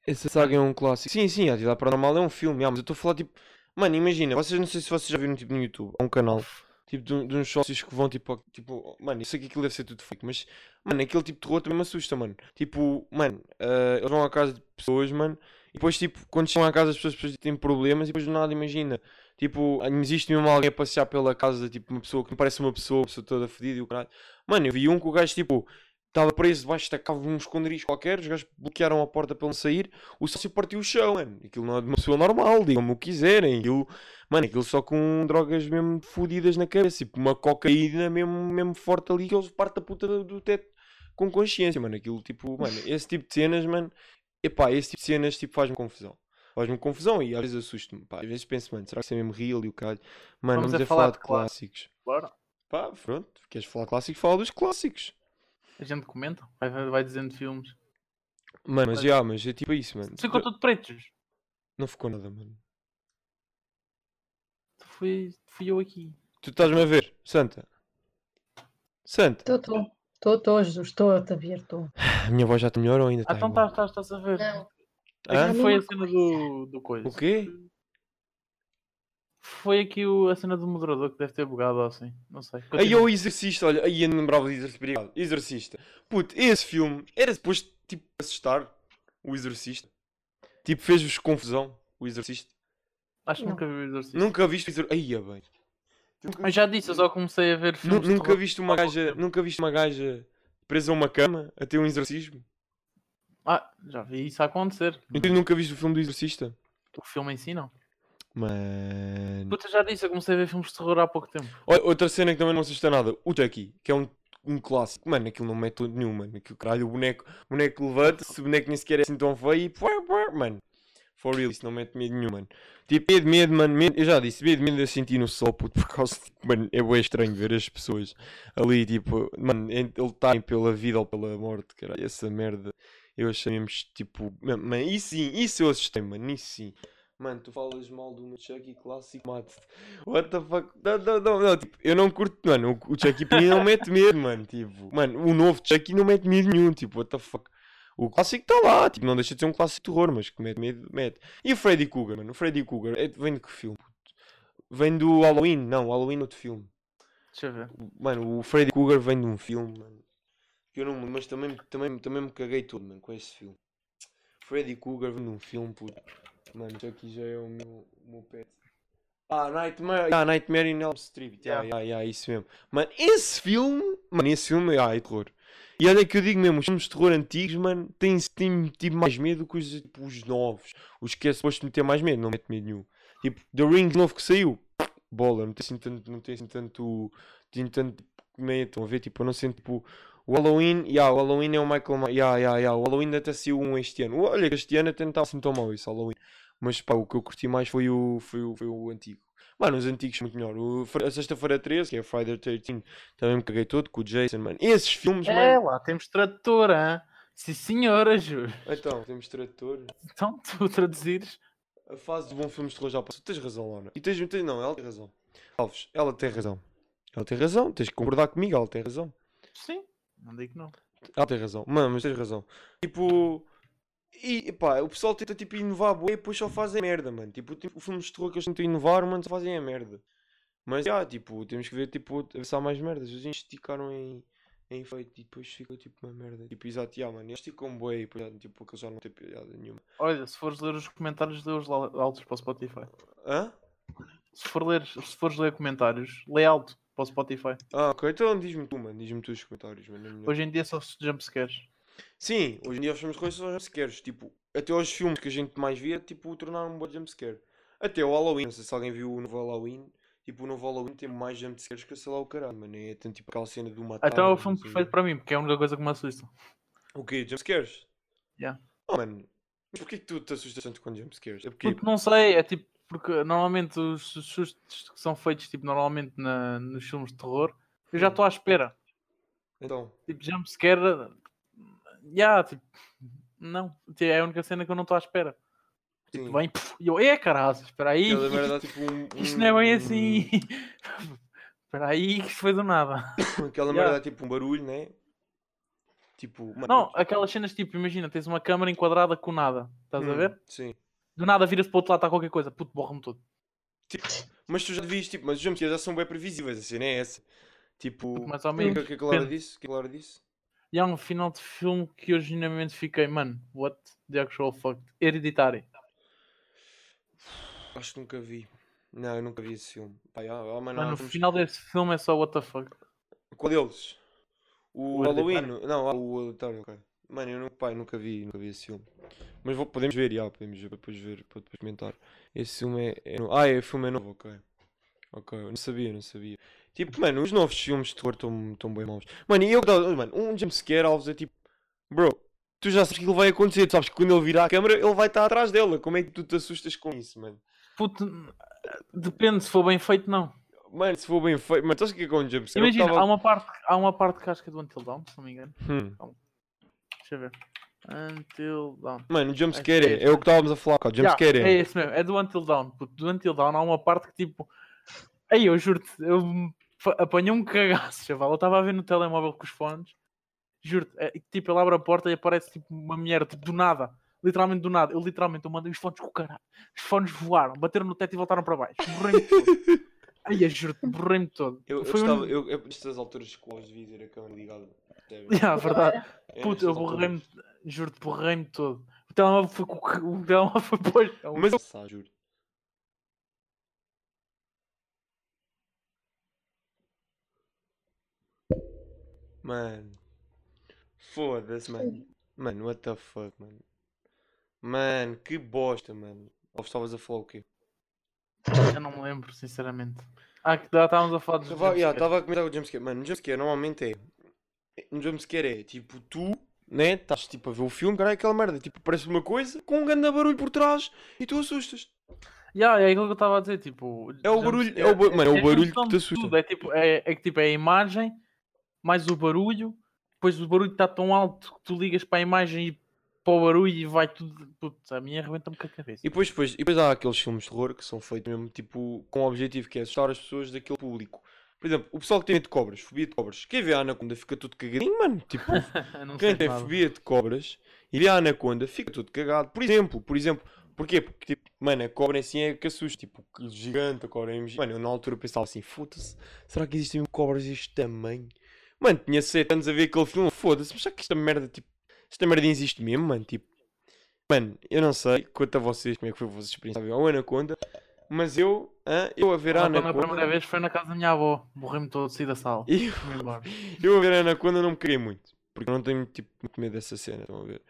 Essa saga é um clássico. Sim, sim, a Atividade Paranormal é um filme, ah, mas eu estou a falar tipo. Mano, imagina, vocês não sei se vocês já viram tipo no YouTube, há um canal, tipo de, de uns sócios que vão tipo, tipo, mano, sei que aquilo deve ser tudo fake, mas, mano, aquele tipo de terror também me assusta, mano. Tipo, mano, ah, eles vão à casa de pessoas, mano, e depois, tipo, quando chegam à casa as pessoas, as pessoas têm problemas e depois do nada, imagina, tipo, existe mesmo alguém a passear pela casa, tipo, uma pessoa que não parece uma pessoa, uma pessoa toda fedida e o caralho. Mano, eu vi um que o gajo, tipo, estava preso debaixo da cava de um esconderijo qualquer, os gajos bloquearam a porta para ele sair, o sócio partiu o chão, mano. Aquilo não é de uma pessoa normal, digam-me o que quiserem. Aquilo, mano, aquilo só com drogas mesmo fodidas na cabeça, tipo uma cocaína mesmo, mesmo forte ali que eles partem a puta do, do teto com consciência, mano. Aquilo, tipo, mano, esse tipo de cenas, mano, epá, esse tipo de cenas, tipo, faz-me confusão. Faz-me confusão e às vezes assusto-me. Às vezes penso, mano, será que isso é mesmo real e o caralho? Mano, Vamos vamos, a falar falar de de clássicos. Bora. Pá, pronto, queres falar de clássicos? Fala dos clássicos. A gente comenta, vai, vai dizendo filmes. Mano, mas já, mas é tipo isso, mano. Ficou tudo pretos. Não ficou nada, mano. Fui, fui eu aqui. Tu estás-me a ver, Santa? Santa, Estou, estou. Estou, estou, Jesus. Estou-te a ver, estou. a minha voz já está melhor ou ainda Ah, está? então igual? estás, estás, estás a ver. Não. Hã? Foi a cena do, do coisa. O quê? Foi aqui o, a cena do moderador que deve ter bugado ou assim. Não sei. Aí Continua. o Exorcista, olha, aí eu não lembrava de Exorcista. Obrigado. Exorcista. Puto, esse filme era suposto, tipo, assustar o Exorcista. Tipo, fez-vos confusão, o Exorcista. Acho que nunca vi o exorcista. Nunca viste o Exorcista? Aí, é bem. Mas já disse, eu só comecei a ver filmes Nunca viste uma gaja, tempo. nunca viste uma gaja presa a uma cama a ter um exorcismo? Ah, já vi isso a acontecer. Então nunca viste o filme do Exorcista? O filme em si não. Mano. Puta, já disse, eu comecei a ver filmes de terror há pouco tempo. Olha, outra cena que também não assusta nada, o Chucky, que é um, um clássico. Mano, aquilo não mete nenhum, mano. Aquilo, caralho, o boneco, o boneco levanta-se, o boneco nem sequer é assim tão feio e. Mano, for real, isso não mete medo nenhum, mano. Tipo, medo, medo, mano. Medo, eu já disse, medo, medo eu senti no sol, puto, por causa de. Mano, é bem estranho ver as pessoas ali, tipo, mano, ele está pela vida ou pela morte, caralho. Essa merda, eu achei mesmo, tipo. Mano, mano, isso sim, isso eu assustei, mano, isso sim. Mano, tu falas mal do meu Chucky clássico, mate-te. What the fuck? Não, não, não, não, tipo, eu não curto, mano, o, o Chucky para mim não mete medo, mano, tipo, mano, o novo Chucky não mete medo nenhum, tipo, what the fuck? O clássico está lá, tipo, não deixa de ser um clássico de terror, mas que mete medo, mete. E o Freddy Krueger, mano, o Freddy Krueger, é- vem de que filme? puto? Vem do Halloween, não, o Halloween é outro filme. Deixa eu ver. Mano, o Freddy Krueger vem de um filme, mano. Que eu não, mas também, também, também me caguei todo, mano, com esse filme. Freddy Krueger vem de um filme, puto. Mano, Chucky já é o meu, o meu pet. Ah, Nightmare, ah, Nightmare in Elm Street. Yeah, Yeah. yeah, isso mesmo. Mano, esse filme, mano, esse filme ah, é terror. E olha que eu digo mesmo, os filmes de terror antigos, mano, têm, têm tipo mais medo que os, tipo, os novos. Os que é suposto meter mais medo, não mete medo nenhum. Tipo, The Ring novo que saiu, bola, não tem assim tanto, não tem assim tanto, tem tanto medo, estão a ver? Tipo, eu não sinto, tipo, o Halloween, yeah, o Halloween é o Michael Myers, yeah, yeah, yeah, o Halloween até saiu um este ano. Olha, este ano até não estava assim tão mal esse Halloween. Mas pá, o que eu curti mais foi o, foi o, foi o antigo. Mano, os antigos muito melhor. O, a Sexta-feira 13, que é Friday the 13, também me caguei todo com o Jason, mano. Esses filmes, É, mano. lá temos tradutor, hã? Sim, senhora, juro. Então, temos tradutor. Então, tu traduzires. A fase de bom filmes de terror já passou. Tens razão, Laura. E tens, tens não, ela tem razão. Alves, ela tem razão. Ela tem razão. Tens que concordar comigo, ela tem razão. Sim, não digo que não. Ela tem razão. Mano, mas tens razão. Tipo. E pá, o pessoal tenta tipo inovar bué e depois só fazem merda, mano. Tipo, tipo, filmes de terror que eles tentam inovar, mano, só fazem a merda. Mas já, tipo, temos que ver tipo, a ver se há mais merdas. Os esticaram em, em efeito e depois ficou tipo uma merda. Tipo, exato, já, mano. Eles esticam bué e depois, já, tipo, aquilo já não tem piada nenhuma. Olha, se fores ler os comentários, lê os la- altos para o Spotify. Hã? Se, for ler, se fores ler comentários, lê alto para o Spotify. Ah, ok. Então diz-me tu, mano. Diz-me tu os comentários, mano. é. Hoje em dia só jumpscares. Sim, hoje em dia os filmes de terror são jumpscares. Tipo, até os filmes que a gente mais via, tipo, tornaram um bom jumpscare. Até o Halloween, não sei se alguém viu o novo Halloween. Tipo, o novo Halloween tem mais jumpscares que sei lá o caralho, mano. É tanto tipo aquela cena do matar. Então é o filme perfeito para mim, porque é a única coisa que me assusta. O quê? Jumpscares? Yeah. Oh, mano. Mas porquê que tu te assustas tanto com jumpscares? É porque... Porque não sei, é tipo, porque normalmente os os sustos que são feitos, tipo, normalmente na, nos filmes de terror, eu já estou à espera. Então, Tipo, jumpscare, já, tipo, não, Tipo, é a única cena que eu não estou à espera. Tipo, sim. vem, puf, e eu, é caralho, espera aí, tipo um... isto não é bem assim. Espera aí, que isto foi do nada. Aquela Yeah. merda dá tipo um barulho, né? Tipo... Mano, Não, aquelas cenas tipo, imagina, tens uma câmera enquadrada com nada, estás a hum, ver? Sim. Do nada viras para o outro lado, está qualquer coisa, puto, borra-me todo. Mas tu já devias, tipo, mas os jumpscares já são bem previsíveis, a cena é essa. Tipo, Mais ou o menos. que, que? O que a Clara disse? E há um final de filme que eu genuinamente fiquei, mano, what the actual fuck? Hereditário. Acho que nunca vi. Não, eu nunca vi esse filme. Pá, já, oh, mano, Mano, há o filmes- final desse filme é só what the fuck. Qual deles? O, O Halloween? Hereditário. Não, ah, o Hereditário, ok. Mano, eu não, pá, eu nunca vi, nunca vi esse filme. Mas vou- podemos ver, já, podemos ver depois ver, para depois comentar. Esse filme é, é Ah, é, o filme é novo, ok. Ok, eu não sabia, não sabia. Tipo, mano, os novos filmes de terror estão tão bem maus. Mano, e eu, mano, um jumpscare, Alves, é tipo, bro, tu já sabes que aquilo vai acontecer, tu sabes que quando ele virar a câmera, ele vai estar atrás dela. Como é que tu te assustas com isso, mano? Puto, depende, se for bem feito, não. Mano, se for bem feito, mas é que é um jumpscare? Imagina, tava- há uma parte, há uma parte que acho que é do Until Dawn, se não me engano. Hum. Deixa eu ver. Until Dawn. Mano, o jumpscare é é, é o que estávamos a falar, cara. Jumpscare é é. esse mesmo, é do Until Dawn. Puto, do Until Dawn há uma parte que tipo. Aí eu juro-te, eu apanhei um cagaço, chaval. Eu estava a ver no telemóvel com os fones. Juro-te, é, tipo, ele abre a porta e aparece tipo uma mulher, tipo, do nada. Literalmente do nada. Eu literalmente eu mandei os fones com o caralho. Os fones voaram, bateram no teto e voltaram para baixo. Borrei-me todo. Aí eu juro-te, borrei-me todo. Eu, eu Foi um- estava, eu, eu, nestas alturas que eu devia ter a câmera ligada. percebes? Ya, verdade. É Puto, eu borrei-me, juro-te, borrei-me todo. O telemóvel foi com o telemóvel foi posto. Mas eu. Sá, juro. Mano. Foda-se, mano. Mano, what the fuck, mano. Mano, que bosta, mano. Ou estavas a falar o quê? Eu não me lembro, sinceramente. Ah, que já estávamos a falar dos Estava yeah, a comentar o jumpscare. Mano, o jumpscare normalmente é. Um jumpscare é tipo tu, né? Estás tipo a ver o filme, cara, é aquela merda. Tipo, parece uma coisa com um grande barulho por trás e tu assustas. Ya, é aquilo que eu estava a dizer, tipo... É o barulho- é o ba- mano, é o a barulho que te de assusta. tudo, É, tipo, é, é que tipo, é a imagem, mais o barulho, depois o barulho está tão alto que tu ligas para a imagem e para o barulho e vai tudo... Putz, a minha arrebenta-me com a cabeça. E depois, depois, e depois há aqueles filmes de terror que são feitos mesmo tipo com o objetivo que é assustar as pessoas daquele público. Por exemplo, o pessoal que tem medo de cobras, fobia de cobras, quem vê a anaconda fica todo cagadinho, mano. Tipo, quem tem nada. fobia de cobras e vê a anaconda fica todo cagado. Por exemplo, por exemplo, porquê? Porque, tipo, mano, a cobra assim é que assusta, tipo, gigante, a cobra é Mano, eu na altura pensava assim, foda-se, será que existem cobras deste tamanho? Mano, tinha 7 anos a ver aquele filme, foda-se, mas será que esta merda, tipo, esta merda existe mesmo, mano? Tipo, mano, eu não sei, quanto a vocês, como é que foi a vossa experiência a ver a anaconda, mas eu, hã? eu a ver a Quando a Anaconda. primeira vez foi na casa da minha avó. Morri-me todo, saí da sala. Eu, eu a ver a Anaconda não me caguei muito. Porque eu não tenho tipo, muito medo dessa cena. Estão a ver?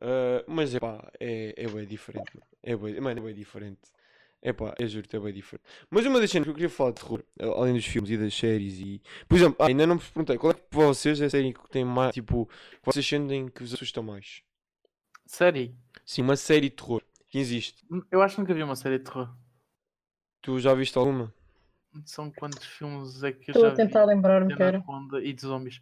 Ah, mas epá, é, é bem diferente. Mano. É bem, mano, é bem diferente. Epá, eu juro-te, é bem diferente. Mas uma das cenas que eu queria falar de terror, além dos filmes e das séries e. Por exemplo, ah, ainda não vos perguntei, qual é que para vocês é a série que tem mais. Tipo, que vocês sentem que vos assusta mais? Série? Sim, uma série de terror que existe. Eu acho que nunca vi uma série de terror. Tu já viste alguma? São quantos filmes é que eu Estou já a tentar vi? lembrar-me, De cara. E de zombies.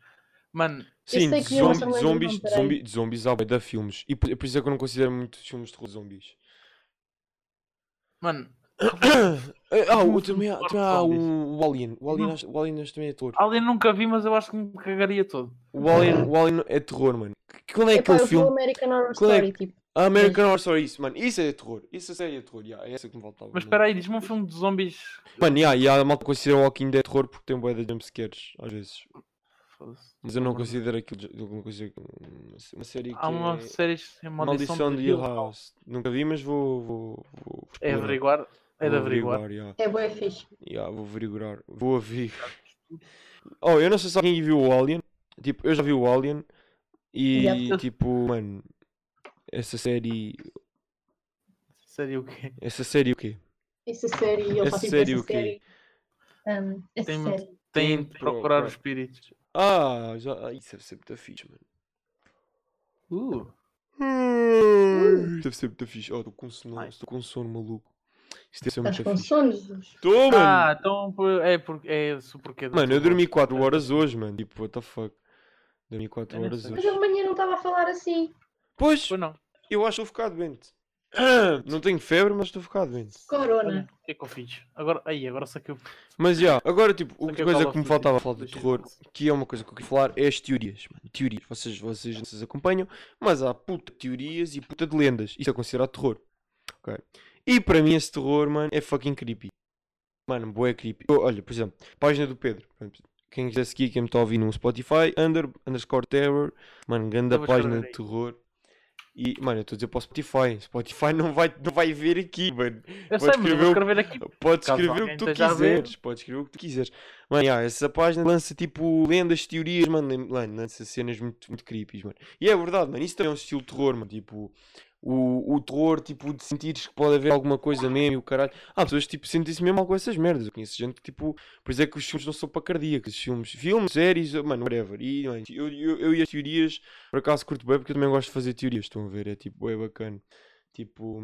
Mano, Sim, sei de que vi uma zombi- zombies, não, de zombi- de zombies há bué de filmes. E por, é por isso é que eu não considero muitos filmes de terror de zombies. Mano, ah, o, também há, também há o, o Alien. O Alien, acho- o Alien acho também é terror. Alien nunca vi, mas eu acho que me cagaria todo. O Alien, o Alien é terror, mano. Que- Qual é Epá, aquele filme? American Horror Qual é Story, tipo. A American Horror Story, isso, mano. Isso é terror. Isso é série de terror. Yeah, é essa que me faltava. Mas espera aí, diz-me um filme de zombies. Mano, yeah, yeah, a malta considera o Walking Dead terror porque tem bué de jumpscares, às vezes. Foda-se. Mas eu não considero aquilo. Eu não considero uma, uma série que Há uma é... série que se chama Maldição de Hill House. Nunca vi, mas vou. vou, vou É averiguar. É de averiguar. yeah. É bué fixe. Yeah, vou averiguar. Vou averiguar. Oh, eu não sei se alguém viu o Alien. Tipo, eu já vi o Alien. E, Yeah. tipo, mano. Essa série. Sério o quê? Essa série o quê? Essa série, ele Essa série essa o quê? série. Um, essa Tem- série. Tem Tem de pro- procurar pro- os espíritos. Ah, já. ah, Isso deve ser muito fixe, mano. Uh, Hum. Deve ser muito fixe. Oh, estou com sono. Estou com sono maluco. Isso deve ser Estás muito com fixe. sono, Jesus? Estou, mano. ah, então por- é porque é porquê do Mano, eu dormi 4 horas hoje, mano. Tipo, what the fuck. Dormi 4 Eu nem horas sei. Mas hoje. ele de manhã não estava a falar assim. Pois, Pois não. eu acho que a ficar doente. Não tenho febre, mas estou a ficar doente. Corona. O que é que eu fiz? Agora, aí, agora saquei o. Mas já, agora tipo, o coisa Call que me faltava falar de 2011. terror, que é uma coisa que eu queria falar, é as teorias, mano. Teorias. Vocês, vocês não se acompanham, mas há puta de teorias e puta de lendas. Isso é considerado terror. Ok? E para mim esse terror, mano, é fucking creepy. Mano, boé creepy. Eu- olha, por exemplo, página do Pedro. Quem quiser seguir, quem me está a ouvir no Spotify, under, underscore terror, mano, grande Eu página de aí. terror. E, mano, eu estou a dizer para o Spotify. Spotify não vai, não vai ver aqui, mano. Eu Pode sei, mas escrever vou o- escrever aqui. Podes Caso escrever o que tu quiseres. Podes escrever o que tu quiseres. Mano, yeah, essa página lança tipo lendas, teorias, Mano, lança cenas muito, muito creepy, mano. E é verdade, mano. Isso também é um estilo de terror, mano. Tipo, o, o terror, tipo, de sentires que pode haver alguma coisa mesmo e o caralho. Há pessoas que tipo, sentem-se mesmo mal com essas merdas. Eu conheço gente que, tipo, por isso é que os filmes não são para cardíacos. Filmes, filmes, séries, mano, whatever. E, mano, eu, eu, eu e as teorias, por acaso, curto bem porque eu também gosto de fazer teorias. Estão a ver? É tipo, é bacana. Tipo,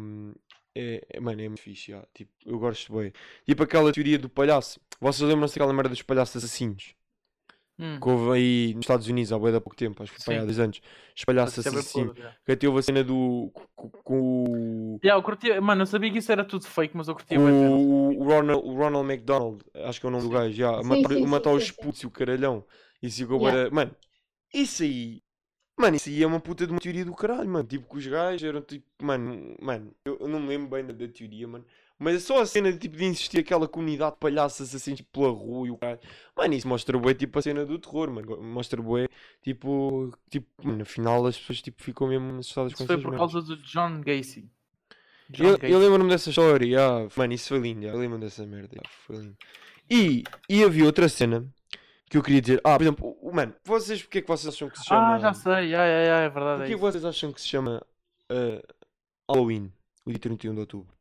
é, é, mano, é muito fixe. já. Tipo, eu gosto bem. Tipo aquela teoria do palhaço. Vocês lembram-se daquela merda dos palhaços assassinos? Hum, Que houve aí nos Estados Unidos há de há pouco tempo, acho que foi há Sim. dois anos. Os palhaços isso é bem podre, já. Que até houve a cena do. com- Yeah, eu curti, mano, eu sabia que isso era tudo fake, mas eu curti o, bem o, Ronald, o Ronald McDonald, acho que é o nome do gajo, já, a Sim, matar, sim, sim, matar os sim, sim. putos e o caralhão. Isso ficou Yeah. Mano, isso aí. Mano, isso aí é uma puta de uma teoria do caralho, mano. Tipo, que os gajos eram tipo. Mano, mano, eu, eu não me lembro bem da, da teoria, mano. Mas é só a cena de, tipo, de existir aquela comunidade de palhaços assim, tipo, pela rua e o caralho. Mano, isso mostra bué, tipo, a cena do terror, mano. Mostra bué, tipo, tipo, mano, afinal as pessoas, tipo, ficam mesmo assustadas com Isso foi por merdas. causa do John Gacy. John Eu, Gacy. eu lembro-me dessa história, yeah. mano, isso foi lindo, yeah. eu lembro-me dessa merda, yeah, foi lindo. E, e havia outra cena que eu queria dizer, ah, por exemplo, o, mano, vocês, porque é que vocês acham que se chama... Ah, já sei, yeah, yeah, yeah, é verdade. Porquê É que vocês acham que se chama ah, Halloween, o dia 31 de outubro?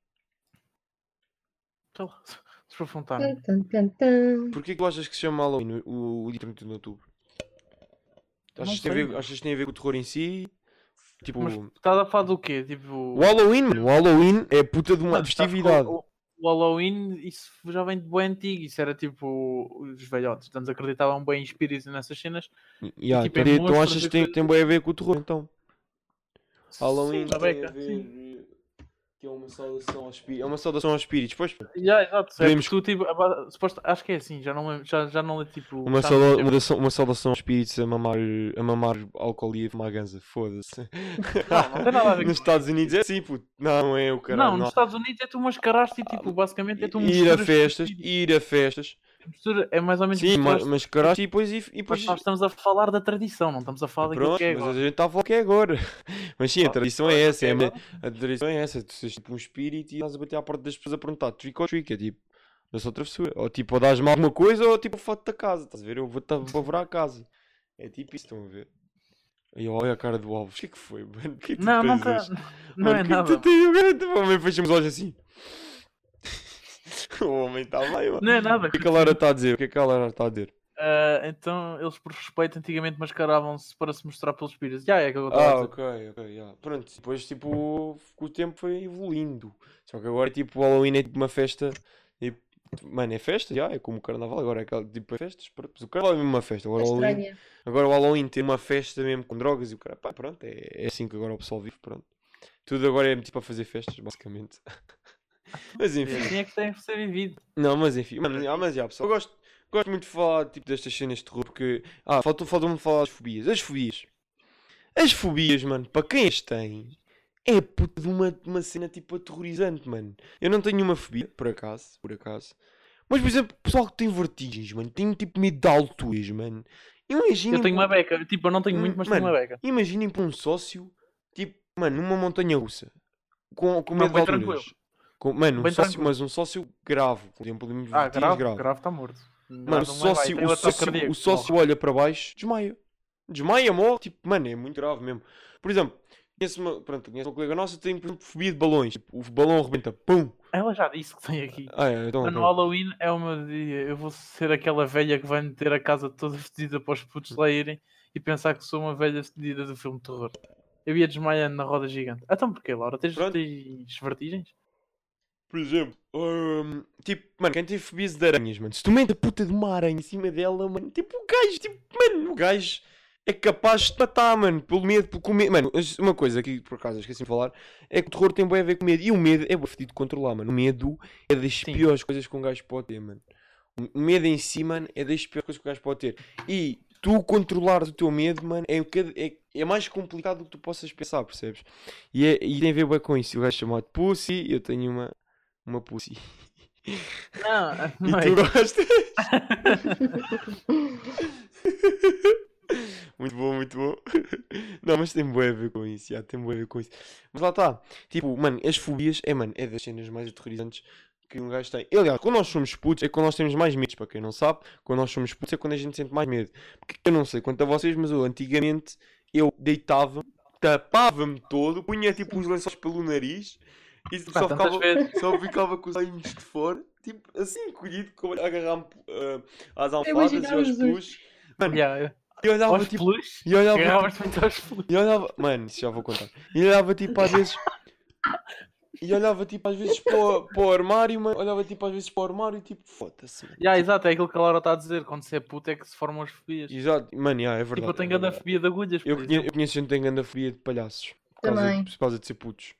Sei lá, tan. Porquê que tu achas que se chama Halloween, o, o dia 31 de outubro? Achas que, tem a ver, achas que tem a ver com o terror em si? Tipo, Mas estás a falar do quê? Tipo. o Halloween, mano, o Halloween é puta de uma festividade. O, o Halloween, isso já vem de bem antigo. Isso era tipo os velhotes. Então acreditavam bem em espíritos e nessas cenas. Yeah, tipo, então, em então achas e que tem, tem bem a ver com o terror, então? Halloween Sim, tá tem a ver sim. Que é uma saudação aos espíritos. É uma saudação aos espíritos, pois. Yeah, exato. É Podemos- tu, tipo, suposto, acho que é assim, já não já, já não lembro, tipo. Uma, sauda, não uma, lembro. dação- uma saudação aos espíritos a mamar, a mamar álcool e a fumar ganza. Foda-se. Não, não tem nada a ver Nos Estados Unidos é assim, puto. Não, é o caralho. Não, nos Estados Unidos é tu mascaraste e tipo, basicamente é tu Ir a festas, ir a festas. Mistura- É mais ou menos Sim, ma- misturaste- mascaraste e depois. E, e Mas depois nós estamos a falar da tradição, não estamos a falar daquilo pronto, que é mas agora. a gente está a falar que é agora. Mas sim, a Ah, tradição é essa. É, é a a tradição é essa. Tu seres tipo um espírito e estás a bater à porta das pessoas a perguntar trick or treat. É tipo, Não só travessura. Ou tipo, ou dás-me alguma coisa ou tipo foto da casa. Estás a ver? Eu vou-te apavorar a casa. É tipo isso, estão a ver? Aí olha a cara do Alves. O que é que foi, mano? Que é que tu Não, não hoje? Não Mano, é o que é que nada. tu homem fecha os olhos assim. O homem está bem, mano. Não é nada. O que é que a Lara está a dizer? O que é que a Lara está a dizer? Ah, então, eles por respeito antigamente mascaravam-se para se mostrar pelos espíritos. Já é que eu estava Ah, a dizer. ok, ok, yeah. Pronto, depois tipo, o tempo foi evoluindo. Só que agora tipo, o Halloween é tipo uma festa. Tipo, mano, é festa, já, é como o carnaval, agora é aquela tipo é festas. pronto. Mas o carnaval é mesmo uma festa. É Agora, o Halloween, agora o Halloween tem uma festa mesmo com drogas e o cara, pá, pronto, é, é assim que agora o pessoal vive, pronto. Tudo agora é tipo para fazer festas, basicamente. mas enfim. Assim é que tem que ser vivido. Não, mas enfim, mano, ah, mas já, pessoal, eu gosto, gosto muito de falar tipo, destas cenas de terror porque. Ah, faltou- faltou-me falar das fobias. As fobias. As fobias, mano, para quem as tem, é puta de uma, de uma cena tipo aterrorizante, mano. Eu não tenho uma fobia, por acaso, por acaso. Mas, por exemplo, pessoal que tem vertigens, mano, tem tipo medo de alturas, mano. Imaginem. Eu tenho uma beca. Tipo, eu não tenho muito, mas mano, tenho uma beca. Imaginem para um sócio, tipo, mano, numa montanha russa, com, com Não, medo de bem alturas. tranquilo. Com, mano, um sócio, mas um sócio grave, por exemplo, de Ah, vertigens grave, grave está morto. Mano, o Grave sócio, o um sócio, o sócio olha para baixo, desmaia. Desmaia, morre, tipo, mano, é muito grave mesmo. Por exemplo, conheço uma, pronto, conheço uma colega nossa que tem, por exemplo, fobia de balões. Tipo, o balão arrebenta, pum! Ela já disse que tem aqui. Ah, é, então, Mano, então. no Halloween é o meu dia. Eu vou ser aquela velha que vai meter a casa toda fedida para os putos lá irem e pensar que sou uma velha fedida do filme de terror. Eu ia desmaiando na roda gigante. Então porquê, Laura? Tens, tens vertigens? Por exemplo, hum, tipo, mano, quem tem fobias de aranhas, mano, se tu metes a puta de uma aranha em cima dela, mano, tipo, o gajo, tipo, mano, o gajo é capaz de te matar, mano, pelo medo, pelo medo. Mano, uma coisa que por acaso esqueci de falar é que o terror tem bem a ver com medo. E o medo é fedido de controlar, mano. O medo é das Sim. piores coisas que um gajo pode ter, mano. O medo em si, mano, é das piores coisas que um gajo pode ter. E tu controlares o teu medo, mano, é, um é, é mais complicado do que tu possas pensar, percebes? E, é, e tem a ver bem com isso. O gajo chamado Pussy, eu tenho uma, uma Pussy. Não, E não é tu gostas? muito bom, muito bom. Não, mas tem bué a ver com isso, já, tem bué a ver com isso. Mas lá está. Tipo, mano, as fobias é, mano, é das cenas mais aterrorizantes que um gajo tem. E, aliás, quando nós somos putos é quando nós temos mais medos. Para quem não sabe, quando nós somos putos é quando a gente sente mais medo. Porque eu não sei quanto a vocês, mas eu antigamente eu deitava, tapava-me todo, punha tipo os lençóis pelo nariz e só ficava, só ficava com os olhinhos de fora, tipo assim, colhido, com a agarrar-me ah, às almofadas e aos os dois. peluches. Mano, Yeah, e olhava Aos tipo. peluches? E olhava, tipo, e olhava, mano, isso já vou contar. E olhava tipo às vezes. E olhava tipo às vezes para o, para o armário, mano. Olhava tipo às vezes para o armário e tipo, foda-se. Yeah, exato, é aquilo que a Laura está a dizer. Quando se é puto é que se formam as fobias. Exato, mano, yeah, é verdade. Tipo, eu tenho é grande fobia de agulhas. Eu por conheço, eu conheço gente que tem grande fobia de palhaços. Por causa, Também. por causa de ser putos.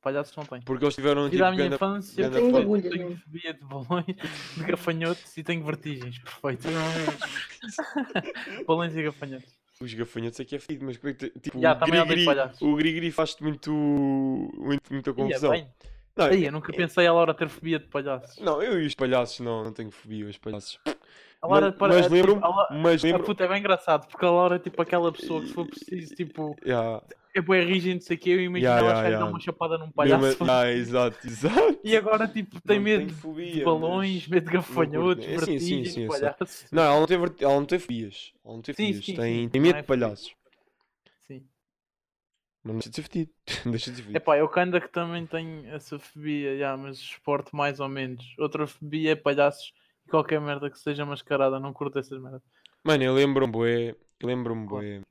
Palhaços não têm. Porque eles tiveram Devido tipo. à minha ganda- infância, ganda Tenho agulhas tenho fobia de balões, de gafanhotos e tenho vertigens. Perfeito. balões e gafanhotos. Os gafanhotos é que é fedido, mas como é que tipo, Já, o grigri, o grigri faz-te muito, muito, muita confusão. bem. Não, Ei, eu nunca pensei a Laura ter fobia de palhaços. não, eu e os palhaços não, não tenho fobia, os palhaços. A Laura mas para- mas tipo, lembro-me, a mas A lembro puta é bem engraçado, porque a Laura é tipo aquela pessoa que se for preciso, tipo, yeah, é bem rígida, não sei o que, eu imagino Yeah, ela yeah, a dar yeah. uma chapada num palhaço. yeah, exato, exato. E agora, tipo, tem Não medo fobia, de balões, mas medo de gafanhotos, É, sim, sim, vertigens, sim, palhaços. Não, ela não tem, vert- ela não tem fobias. Ela não tem Sim, fobias. sim, tem, sim, tem não medo é de palhaços. Sim. Mas não deixa de ser fedido. deixa de ser fedido. Epá, eu ainda que também tenho essa fobia, já, mas esporte mais ou menos. Outra fobia é palhaços e qualquer merda que seja mascarada, não curto essas merdas. Mano, eu lembro-me, bué. Eu lembro-me, bué.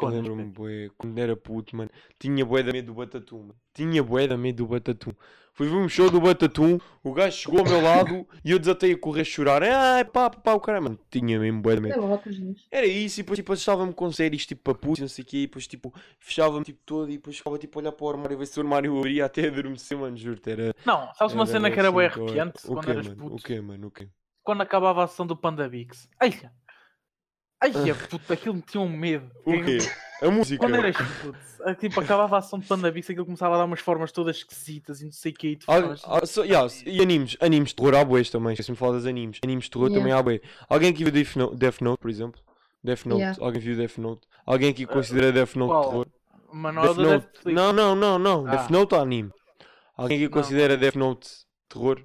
Quando, lembro-me, bué. Quando era puto, mano. Tinha bué da medo do Batatum, mano. Tinha bué da medo do Batatum. Fui ver um show do Batatum. O gajo chegou ao meu lado e eu desatei a correr a chorar. Ai, pá, pá, o cara, mano. Tinha mesmo bué da medo. Era isso, e depois tipo, assustava-me com séries tipo para putos, não sei o quê, e depois tipo fechava-me tipo todo e depois ficava tipo a olhar para o armário, ver se o armário abria até adormecer, mano, juro-te, era... Não, sabes uma cena que era bem assim, arrepiante o quando quê, eras mano? puto? O quê, mano? O quê? Quando acabava a ação do Panda Bix. Ai, ai, puta, aquilo me tinha um medo. O quê? A música? Quando eras puto, a- tipo, acabava a ação de Panda Bix, aquilo começava a dar umas formas todas esquisitas e não sei o que. E, ah, só- yeah, e animes, animes de terror há boas também, esqueci-me de falar das animes. Animes de terror Yeah. também há bué. Alguém aqui viu Death Note, Death Note, por exemplo? Death Note, Yeah. alguém viu Death Note? Alguém aqui considera Death Note qual? terror? O Death Note... Netflix. Não, não, não, não, Death Ah. Note é anime. Alguém aqui Não. considera Death Note terror?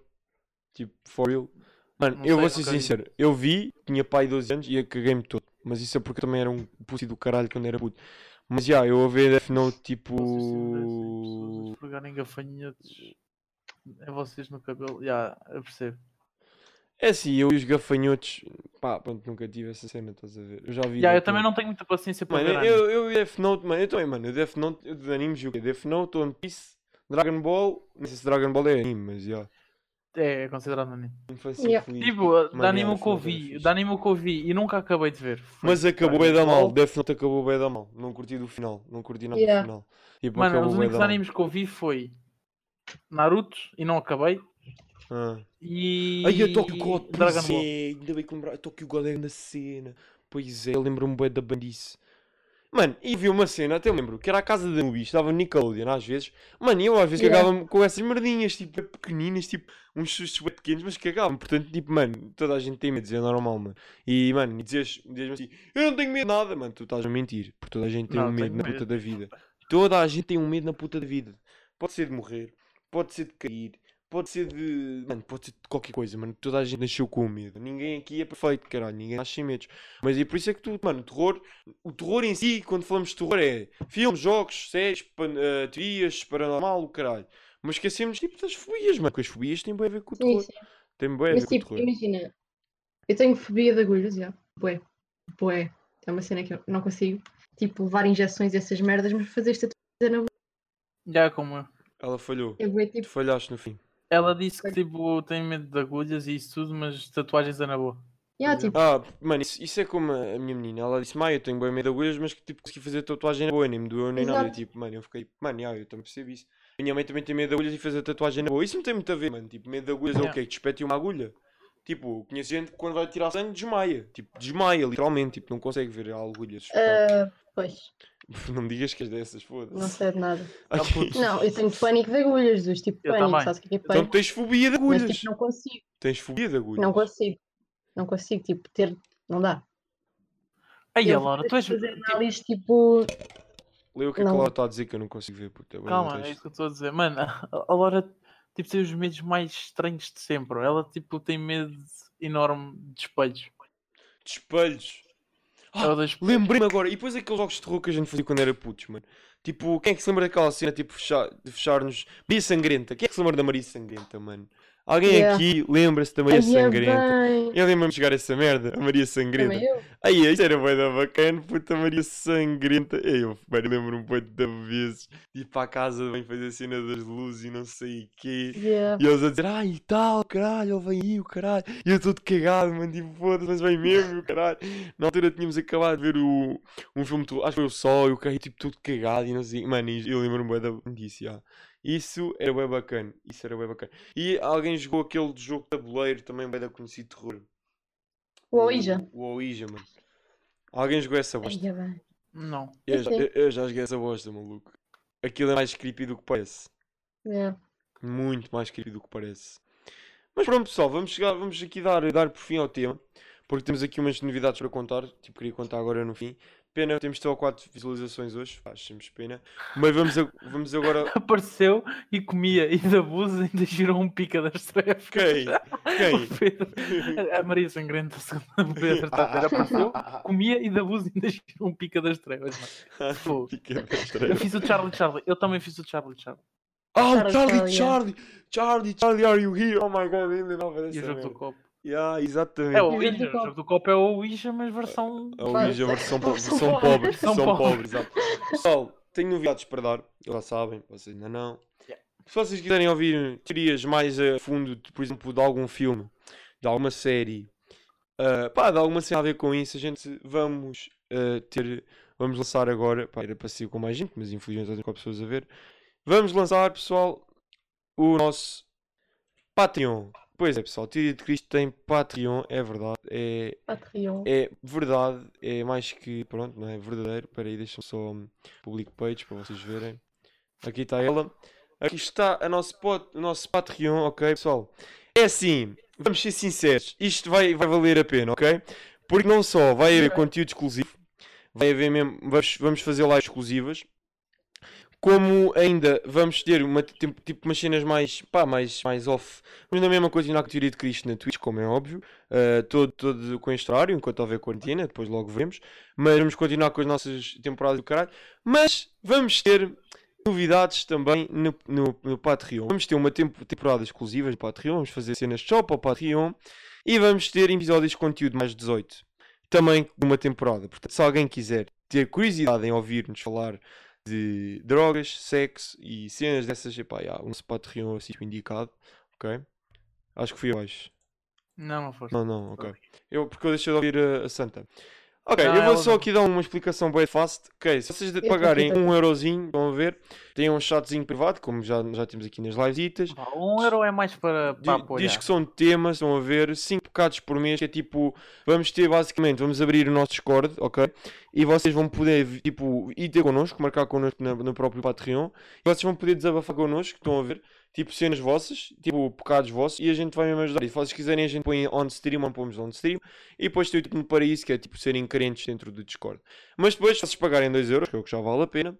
Tipo, for real. Mano, Não eu sei, vou ser nunca vi. sincero. Eu vi, tinha pai 12 anos e eu caguei-me todo. Mas isso é porque eu também era um pussy do caralho quando era puto. Mas já, eu a ver Death Note tipo. Vocês a esfregarem gafanhotos. É vocês no cabelo. Já, eu percebo. É assim, eu e os gafanhotos. Pá, pronto, nunca tive essa cena, estás a ver? Eu já vi. Já, eu também não tenho muita paciência para Mano, ver eu, eu e Death Note, mano, eu também, mano. eu Death Note, eu de animes, o quê? Death Note, One Piece, Dragon Ball. Não sei se Dragon Ball é anime, mas já. É, é considerado anime. Infância Yeah. feliz. Tipo, da anime que eu vi, da anime que eu vi e nunca acabei de ver. Foi Mas acabou Dragon bem da mal. Death Note acabou bem da mal. Não curti do final. Não curti nada Yeah. do final. Tipo, Mano, os únicos animes que eu vi foi Naruto e não acabei. Ah. E Ai, a Tokyo God, Dragon pois Ball. é, ainda bem que lembrar, a Tokyo God é na cena. Pois é, eu lembro-me bem da bandice. Mano, e vi uma cena, até lembro, que era a casa da Nubi, estava no Nickelodeon às vezes. Mano, e eu às vezes Yeah. cagava-me com essas merdinhas, tipo, pequeninas, tipo, uns sustos bem pequenos, mas cagavam. Portanto, tipo, mano, toda a gente tem medo, é normal, mano. E, mano, e dizes, dizes assim, eu não tenho medo de nada, mano, tu estás a mentir, porque toda a gente tem Não, um medo na medo. puta da vida. Toda a gente tem um medo na puta da vida. Pode ser de morrer, pode ser de cair, pode ser de. Mano, pode ser de qualquer coisa, mano. Toda a gente nasceu com medo. Ninguém aqui é perfeito, caralho. Ninguém nasce sem medos. Mas é por isso é que tu, mano, o terror. O terror em si, quando falamos de terror, é filmes, jogos, séries, pan, uh, teorias, paranormal, o caralho. Mas esquecemos, tipo, das fobias, mano. Porque as fobias têm bem a ver com o Sim, terror. sim. Tem bem a ver Mas com o tipo, terror. imagina, eu tenho fobia de agulhas, já. Bué. Bué. É uma cena que eu não consigo. Tipo, levar injeções e essas merdas, mas fazer esta coisa na Já como eu. Ela falhou. é bué, Tu tipo, falhaste no fim. Ela disse que tipo tem medo de agulhas e isso tudo, mas tatuagens é na boa. yeah, tipo, Ah, mano, isso, isso é como a minha menina. Ela disse, mãe, eu tenho bem medo de agulhas, mas que tipo, consegui fazer tatuagem na boa, nem me doeu nem nada. Eu, Exato. tipo, mano, eu fiquei, mano, já, eu também percebo isso. Minha mãe também tem medo de agulhas e fez a tatuagem na boa. Isso não tem muito a ver, mano. Tipo, medo de agulhas é o Yeah. quê? Despete uma agulha. Tipo, conheço gente que quando vai tirar sangue desmaia. Tipo, desmaia, literalmente. Tipo, não consegue ver a agulha. ah, pois, Não me digas que és dessas, não foda-se. sei de nada. Ai, Ah. Não, eu tenho pânico de agulhas, dos tipo Eu pânico, sabes o que é é Então pânico? tens fobia de Mas agulhas. tipo, não consigo, Tens fobia de agulhas. não consigo. Não consigo, tipo, ter, não dá. Aí, Eu Laura, tu és. fazer análise, tipo, Lê o que é que Não. ela está a dizer que eu não consigo ver, puta. Calma, não é isso que eu estou a dizer. Mano, a a Laura tipo, tem os medos mais estranhos de sempre. Ela tipo tem medo enorme de espelhos. De espelhos. Espelhos. Lembrei-me agora, e depois aqueles jogos de terror que a gente fazia quando era putos, mano. Tipo, quem é que se lembra daquela cena, tipo, fechar, de fechar-nos. Maria Sangrenta, quem é que se lembra da Maria Sangrenta, mano? Alguém Yeah. aqui lembra-se da Maria ai, Sangrenta? bem. Eu lembro-me de jogar essa merda, a Maria Sangrenta. Aí, isso era bué da bacana, puta Maria Sangrenta. Eu, mano, lembro-me bué de vezes de ir para a casa, vem fazer a cena das luzes e não sei o quê. Yeah. E eles a dizer, ai e tal, caralho, vem aí, o caralho. E eu todo cagado, mano, tipo, foda-se, mas vem mesmo, o caralho. Na altura tínhamos acabado de ver o, um filme, acho que foi o Sol, e o carro tipo todo cagado e não sei. Mano, eu lembro-me da disso, já. Isso era bem bacana, isso era bem bacana. E alguém jogou aquele de jogo de tabuleiro, também bem da conhecido terror. O Ouija. O Ouija, mano. Alguém jogou essa bosta? é bem. Não. Eu Eu já, eu, eu já joguei essa bosta, maluco. Aquilo é mais creepy do que parece. Yeah. Muito mais creepy do que parece. Mas pronto, pessoal, vamos, chegar, vamos aqui dar, dar por fim ao tema. Porque temos aqui umas novidades para contar. Tipo, queria contar agora no fim. Pena, temos só 4 visualizações hoje. Achamos pena. Mas vamos, a- vamos agora. Apareceu e comia e da Búzios ainda girou um pica das trevas. Quem? Quem? A Maria Sangrenta, segundo o Pedro, ver, apareceu, comia e da Búzios ainda girou um pica das trevas. Fogo. Fica das Eu trevas. fiz o Charlie Charlie, eu também fiz o Charlie Charlie. Ah, o Charlie, Charlie, Charlie, Charlie! Charlie, are you here? Oh my god, eu lembrava E dessa o jogo do copo. Yeah, exatamente. É o Ouija, o jogo do copo é o Ouija, mas versão. A Ouija, versão, po- Versão versão pobre. pobre. Versão Versão pobre. pobre, exato. Pessoal, tenho novidades para dar. Já sabem, vocês ainda não. Yeah. Se vocês quiserem ouvir teorias mais a fundo, de, por exemplo, de algum filme, de alguma série, ah, pá, de alguma cena a ver com isso, a gente vamos ah, ter. Vamos lançar agora. Pá, era para ser com mais gente, mas infelizmente não tenho com pessoas a ver. Vamos lançar, pessoal, o nosso Patreon. Pois é, pessoal, Teoria de Cristo tem Patreon, é verdade. É, Patreon. é verdade, é mais que, pronto, não é verdadeiro. Espera aí, deixa-me só um public page para vocês verem. Aqui está ela. Aqui está a nosso, pot, o nosso Patreon, ok, pessoal? É assim, vamos ser sinceros, isto vai, vai valer a pena, ok? Porque não só vai haver conteúdo exclusivo, vai haver mesmo, vamos, vamos fazer lives exclusivas, como ainda vamos ter uma, tipo, tipo umas cenas mais, pá, mais, mais off, vamos na mesma continuar com a teoria de Cristo na Twitch, como é óbvio, uh, todo, todo com este horário, enquanto houver quarentena, depois logo vemos, mas vamos continuar com as nossas temporadas do caralho, mas vamos ter novidades também no, no, no Patreon. Vamos ter uma tempo, temporada exclusiva no Patreon, vamos fazer cenas só para o Patreon e vamos ter episódios de conteúdo mais 18, também uma temporada. Portanto, se alguém quiser ter curiosidade em ouvir-nos falar de drogas, sexo e cenas dessas, epá, yeah, nosso Patreon é o sítio indicado, ok? Acho que fui abaixo. Não, não foste. Não, não, ok. Eu, porque eu deixei de ouvir a, a Santa. Ok, Não, eu vou ela só aqui dar uma explicação bem fácil. Ok, se vocês pagarem um eurozinho, vão ver, tem um chatzinho privado, como já, já temos aqui nas livesitas. Pá, Um euro é mais para, para apoiar. Diz que são temas, estão a ver, 5 pecados por mês, que é tipo, vamos ter basicamente, vamos abrir o nosso Discord, ok? E vocês vão poder, tipo, ir ter connosco, marcar connosco na- no próprio Patreon, e vocês vão poder desabafar connosco, estão a ver? Tipo, cenas vossas, tipo, pecados vossos, e a gente vai mesmo ajudar. E se vocês quiserem, a gente põe on stream, ou pomos on stream, e depois tem o tipo no paraíso, que é tipo serem carentes dentro do Discord. Mas depois, se vocês pagarem 2 euros, que é o que já vale a pena,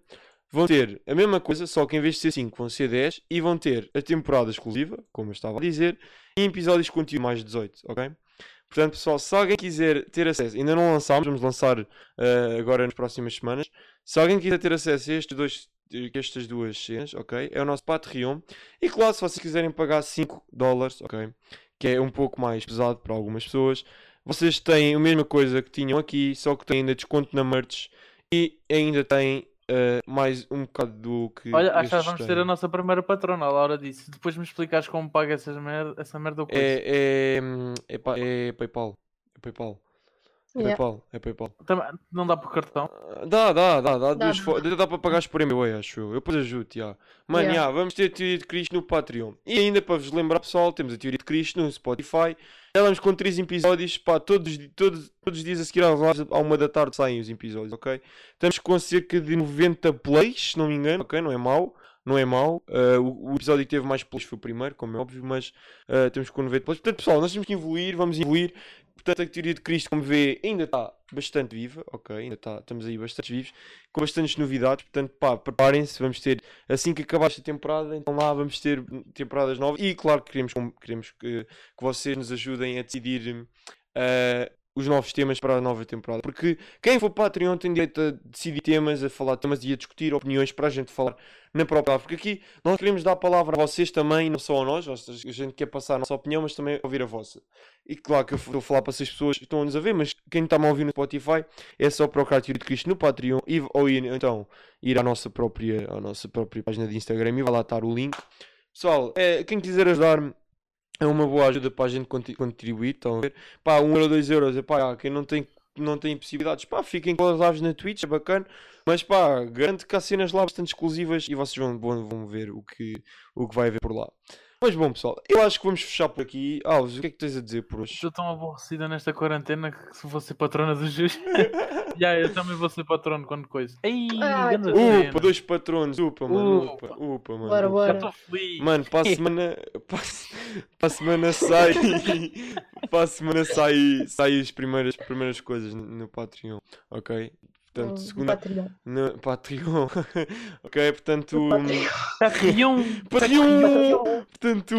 vão ter a mesma coisa, só que em vez de ser 5, vão ser 10, e vão ter a temporada exclusiva, como eu estava a dizer, e episódios de conteúdo mais 18, ok? Portanto, pessoal, se alguém quiser ter acesso, ainda não lançámos, vamos lançar eh, agora nas próximas semanas. Se alguém quiser ter acesso a estes dois, estas duas cenas, ok? É o nosso Patreon. E claro, se vocês quiserem pagar 5 dólares, ok? Que é um pouco mais pesado para algumas pessoas, vocês têm a mesma coisa que tinham aqui, só que têm ainda desconto na merch e ainda têm eh, mais um bocado do que. Olha, acho que vamos ter têm. a nossa primeira patrona, a Laura disse. Depois me explicares como paga essas merda, essa merda coisa. É, é, é, pa- é PayPal. É PayPal. É Yeah. PayPal. É PayPal. Também, não dá por cartão. Ah, Dá, dá, dá, dá. Dá, duas dá. fo- Dá, para pagares por MBA, acho eu. Eu depois ajudo, já. Mano, Yeah. vamos ter a Teoria de Cristo no Patreon. E ainda para vos lembrar, pessoal, temos a Teoria de Cristo no Spotify. Já vamos com 3 episódios, pá, todos, todos, todos os dias a seguir às lives, à uma da tarde saem os episódios, ok? Estamos com cerca de 90 plays, se não me engano, ok? Não é mau. Não é mau. Ah, o, o episódio que teve mais plays foi o primeiro, como é óbvio, mas ah, temos com 90 plays. Portanto, pessoal, nós temos que evoluir, vamos evoluir. Portanto, a teoria de Cristo, como vê, ainda está bastante viva, ok? Ainda está, estamos aí bastante vivos, com bastantes novidades. Portanto, pá, preparem-se, vamos ter, assim que acabar esta temporada, então lá vamos ter temporadas novas. E claro que queremos, queremos que, que vocês nos ajudem a decidir eh, os novos temas para a nova temporada. Porque quem for Patreon tem direito a decidir temas, a falar temas e a discutir opiniões para a gente falar na própria. Porque aqui nós queremos dar a palavra a vocês também, não só a nós, a gente quer passar a nossa opinião, mas também ouvir a vossa. E claro que eu a falar para essas pessoas que estão-nos a ver, mas quem está-me a ouvir no Spotify é só procurar Tiro de Cristo no Patreon e, ou ir, então ir à nossa, própria, à nossa própria página de Instagram e vai lá estar o link. Pessoal, é, quem quiser ajudar-me é uma boa ajuda para a gente contribuir, estão a ver? Pá, 1 euro, 2 euros, é pá, quem não tem, não tem possibilidades, pá, fiquem com as lives na Twitch, é bacana, mas pá, garanto que há cenas lá bastante exclusivas e vocês vão, vão, vão ver o que, o que vai haver por lá. Mas bom, pessoal, eu acho que vamos fechar por aqui. Alves, o que é que tens a dizer por hoje? Estou tão aborrecida nesta quarentena que se vou ser patrona do Jus. Já, eu também vou ser patrono quando coisa. Ei, tu- cena. Upa, dois patronos, upa, mano, upa, Upa. upa, mano. Bora, bora. estou feliz. Mano, para a semana. Para, para a semana sai. para a semana sai, sai as primeiras, primeiras coisas no, no Patreon. Ok? Portanto, No segunda. Patreon. No Patreon. ok? Portanto. Patreon. Patreon. Patreon! Portanto,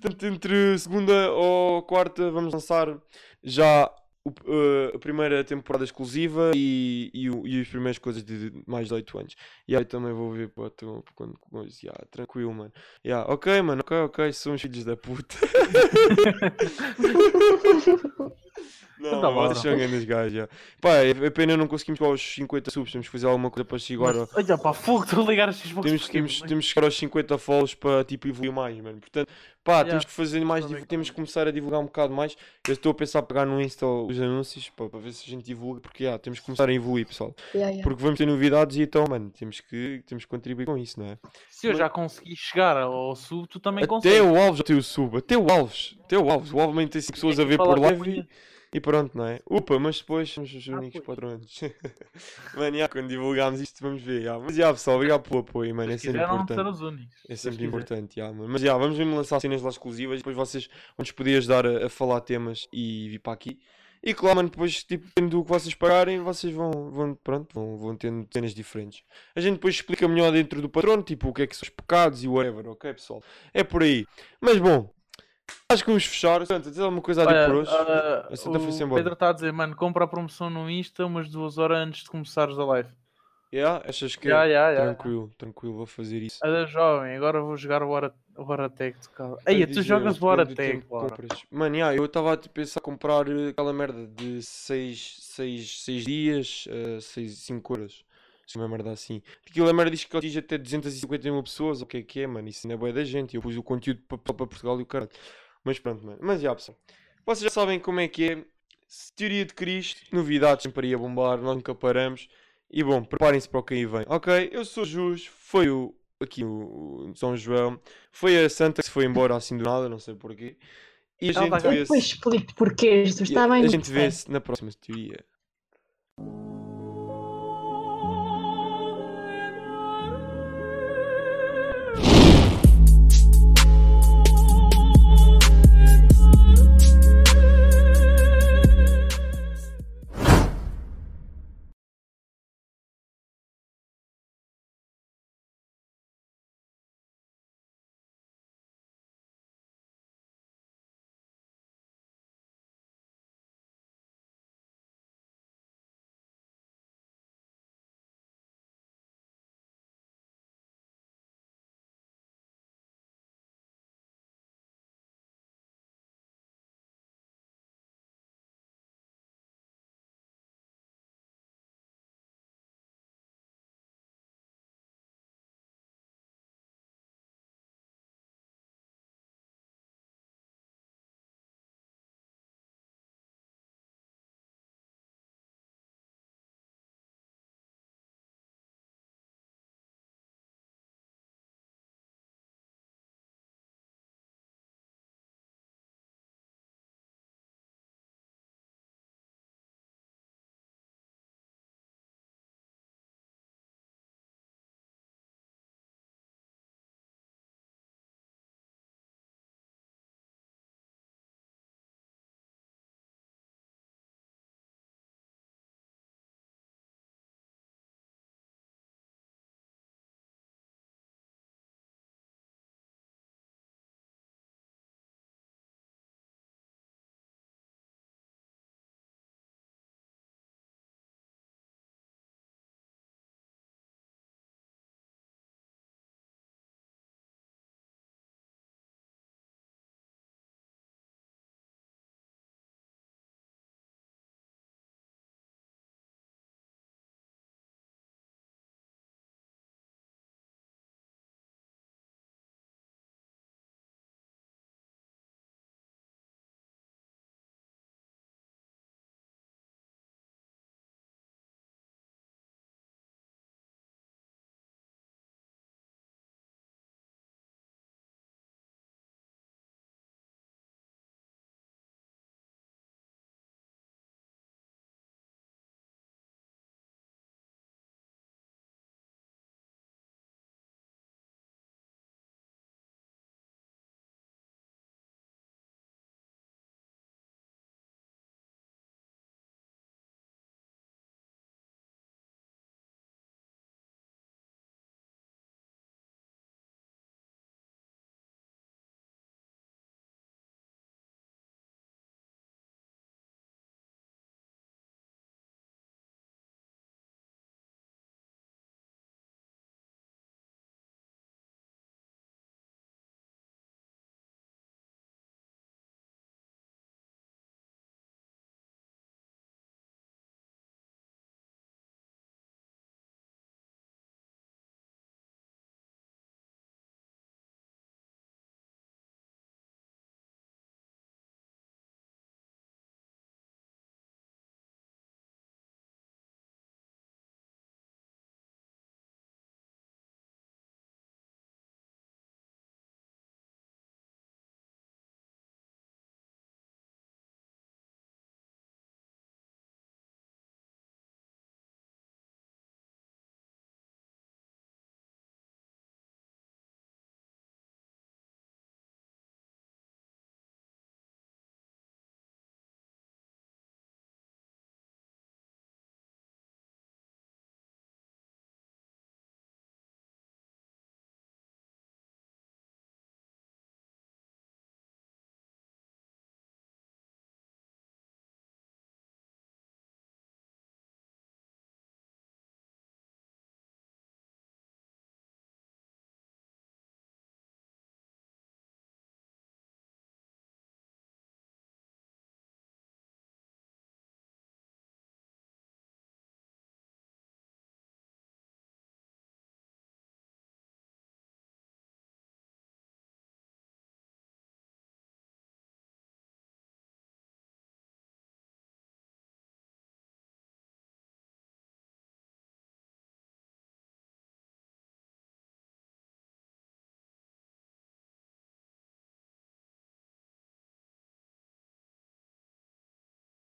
portanto, entre segunda ou quarta vamos lançar já o- uh, a primeira temporada exclusiva e, e, e as primeiras coisas de mais de 8 anos. E aí também vou ver para tu quando quando- yeah, tranquilo, mano. Yeah, ok, mano, ok, ok, somos filhos da puta. Não, Então, vocês são grandes gajos, já. Pá, é pena não conseguimos chegar aos 50 subs, temos que fazer alguma coisa para chegar ao... Mas, Olha, pá, fogo, estou a ligar as Xbox Temos, temos, mas- temos que chegar aos 50 follows para tipo evoluir mais, mano. Portanto, pá, Yeah. temos que fazer mais, temos que começar a divulgar um bocado mais. Eu estou a pensar a pegar no Insta os anúncios pá, para ver se a gente divulga, porque yeah, temos que começar a evoluir, pessoal. Yeah, yeah. Porque vamos ter novidades e então, mano, temos que, temos que contribuir com isso, não é? Se eu já consegui chegar ao sub, tu também Até consegues. o Alves já tem o sub, até o Alves, até o Alves, o Alves tem cinco pessoas a ver por live e, pronto, não é? Upa, mas depois somos os Ah, únicos pois. patrões. mano, yeah, quando divulgarmos isto, vamos ver. yeah. Mas já, pessoal, obrigado pelo apoio, mano, é Se sempre importante. ser os únicos. É se sempre importante, já, mano. Mas já, vamos mesmo lançar cenas lá exclusivas e depois vocês vão nos poder ajudar a, a falar temas e vir para aqui. E claro, mano, depois, tipo, dependendo do que vocês pagarem, vocês vão, vão, pronto, vão, vão tendo cenas diferentes. A gente depois explica melhor dentro do patrono, tipo, o que é que são os pecados e whatever, ok, pessoal? É por aí. Mas bom, acho que vamos fechar. Santa, tens alguma coisa a dizer Olha, por hoje? ah, A Santa foi-se o embora. Pedro está a dizer, mano, compra a promoção no Insta umas duas horas antes de começares a live. Yeah? Achas que é? já, já. Tranquilo, tranquilo, vou fazer isso. A da jovem, agora vou jogar o Horatec de casa. Ei, tu jogas o compras. Mano, yeah, eu estava a tipo, pensar comprar eh, aquela merda de 6 seis, seis dias, 5 horas. Se uma merda assim. Aquilo a merda diz que atinge até 250 mil pessoas. O que é que é, mano? Isso não é boa da gente. Eu pus o conteúdo para Portugal e o caralho. Mas pronto, mano. Mas já, pessoal. Vocês já sabem como é que é. Teoria de Cristo, novidades sempre ia bombar, nós nunca paramos. E bom, preparem-se para o que aí vem. Ok, eu sou o Jus, foi o, aqui o, o São João, foi a Santa que se foi embora assim do nada, não sei porquê. E a gente Eu depois vê-se explico porquê, Jesus. Está a- bem? a gente vê-se na próxima teoria.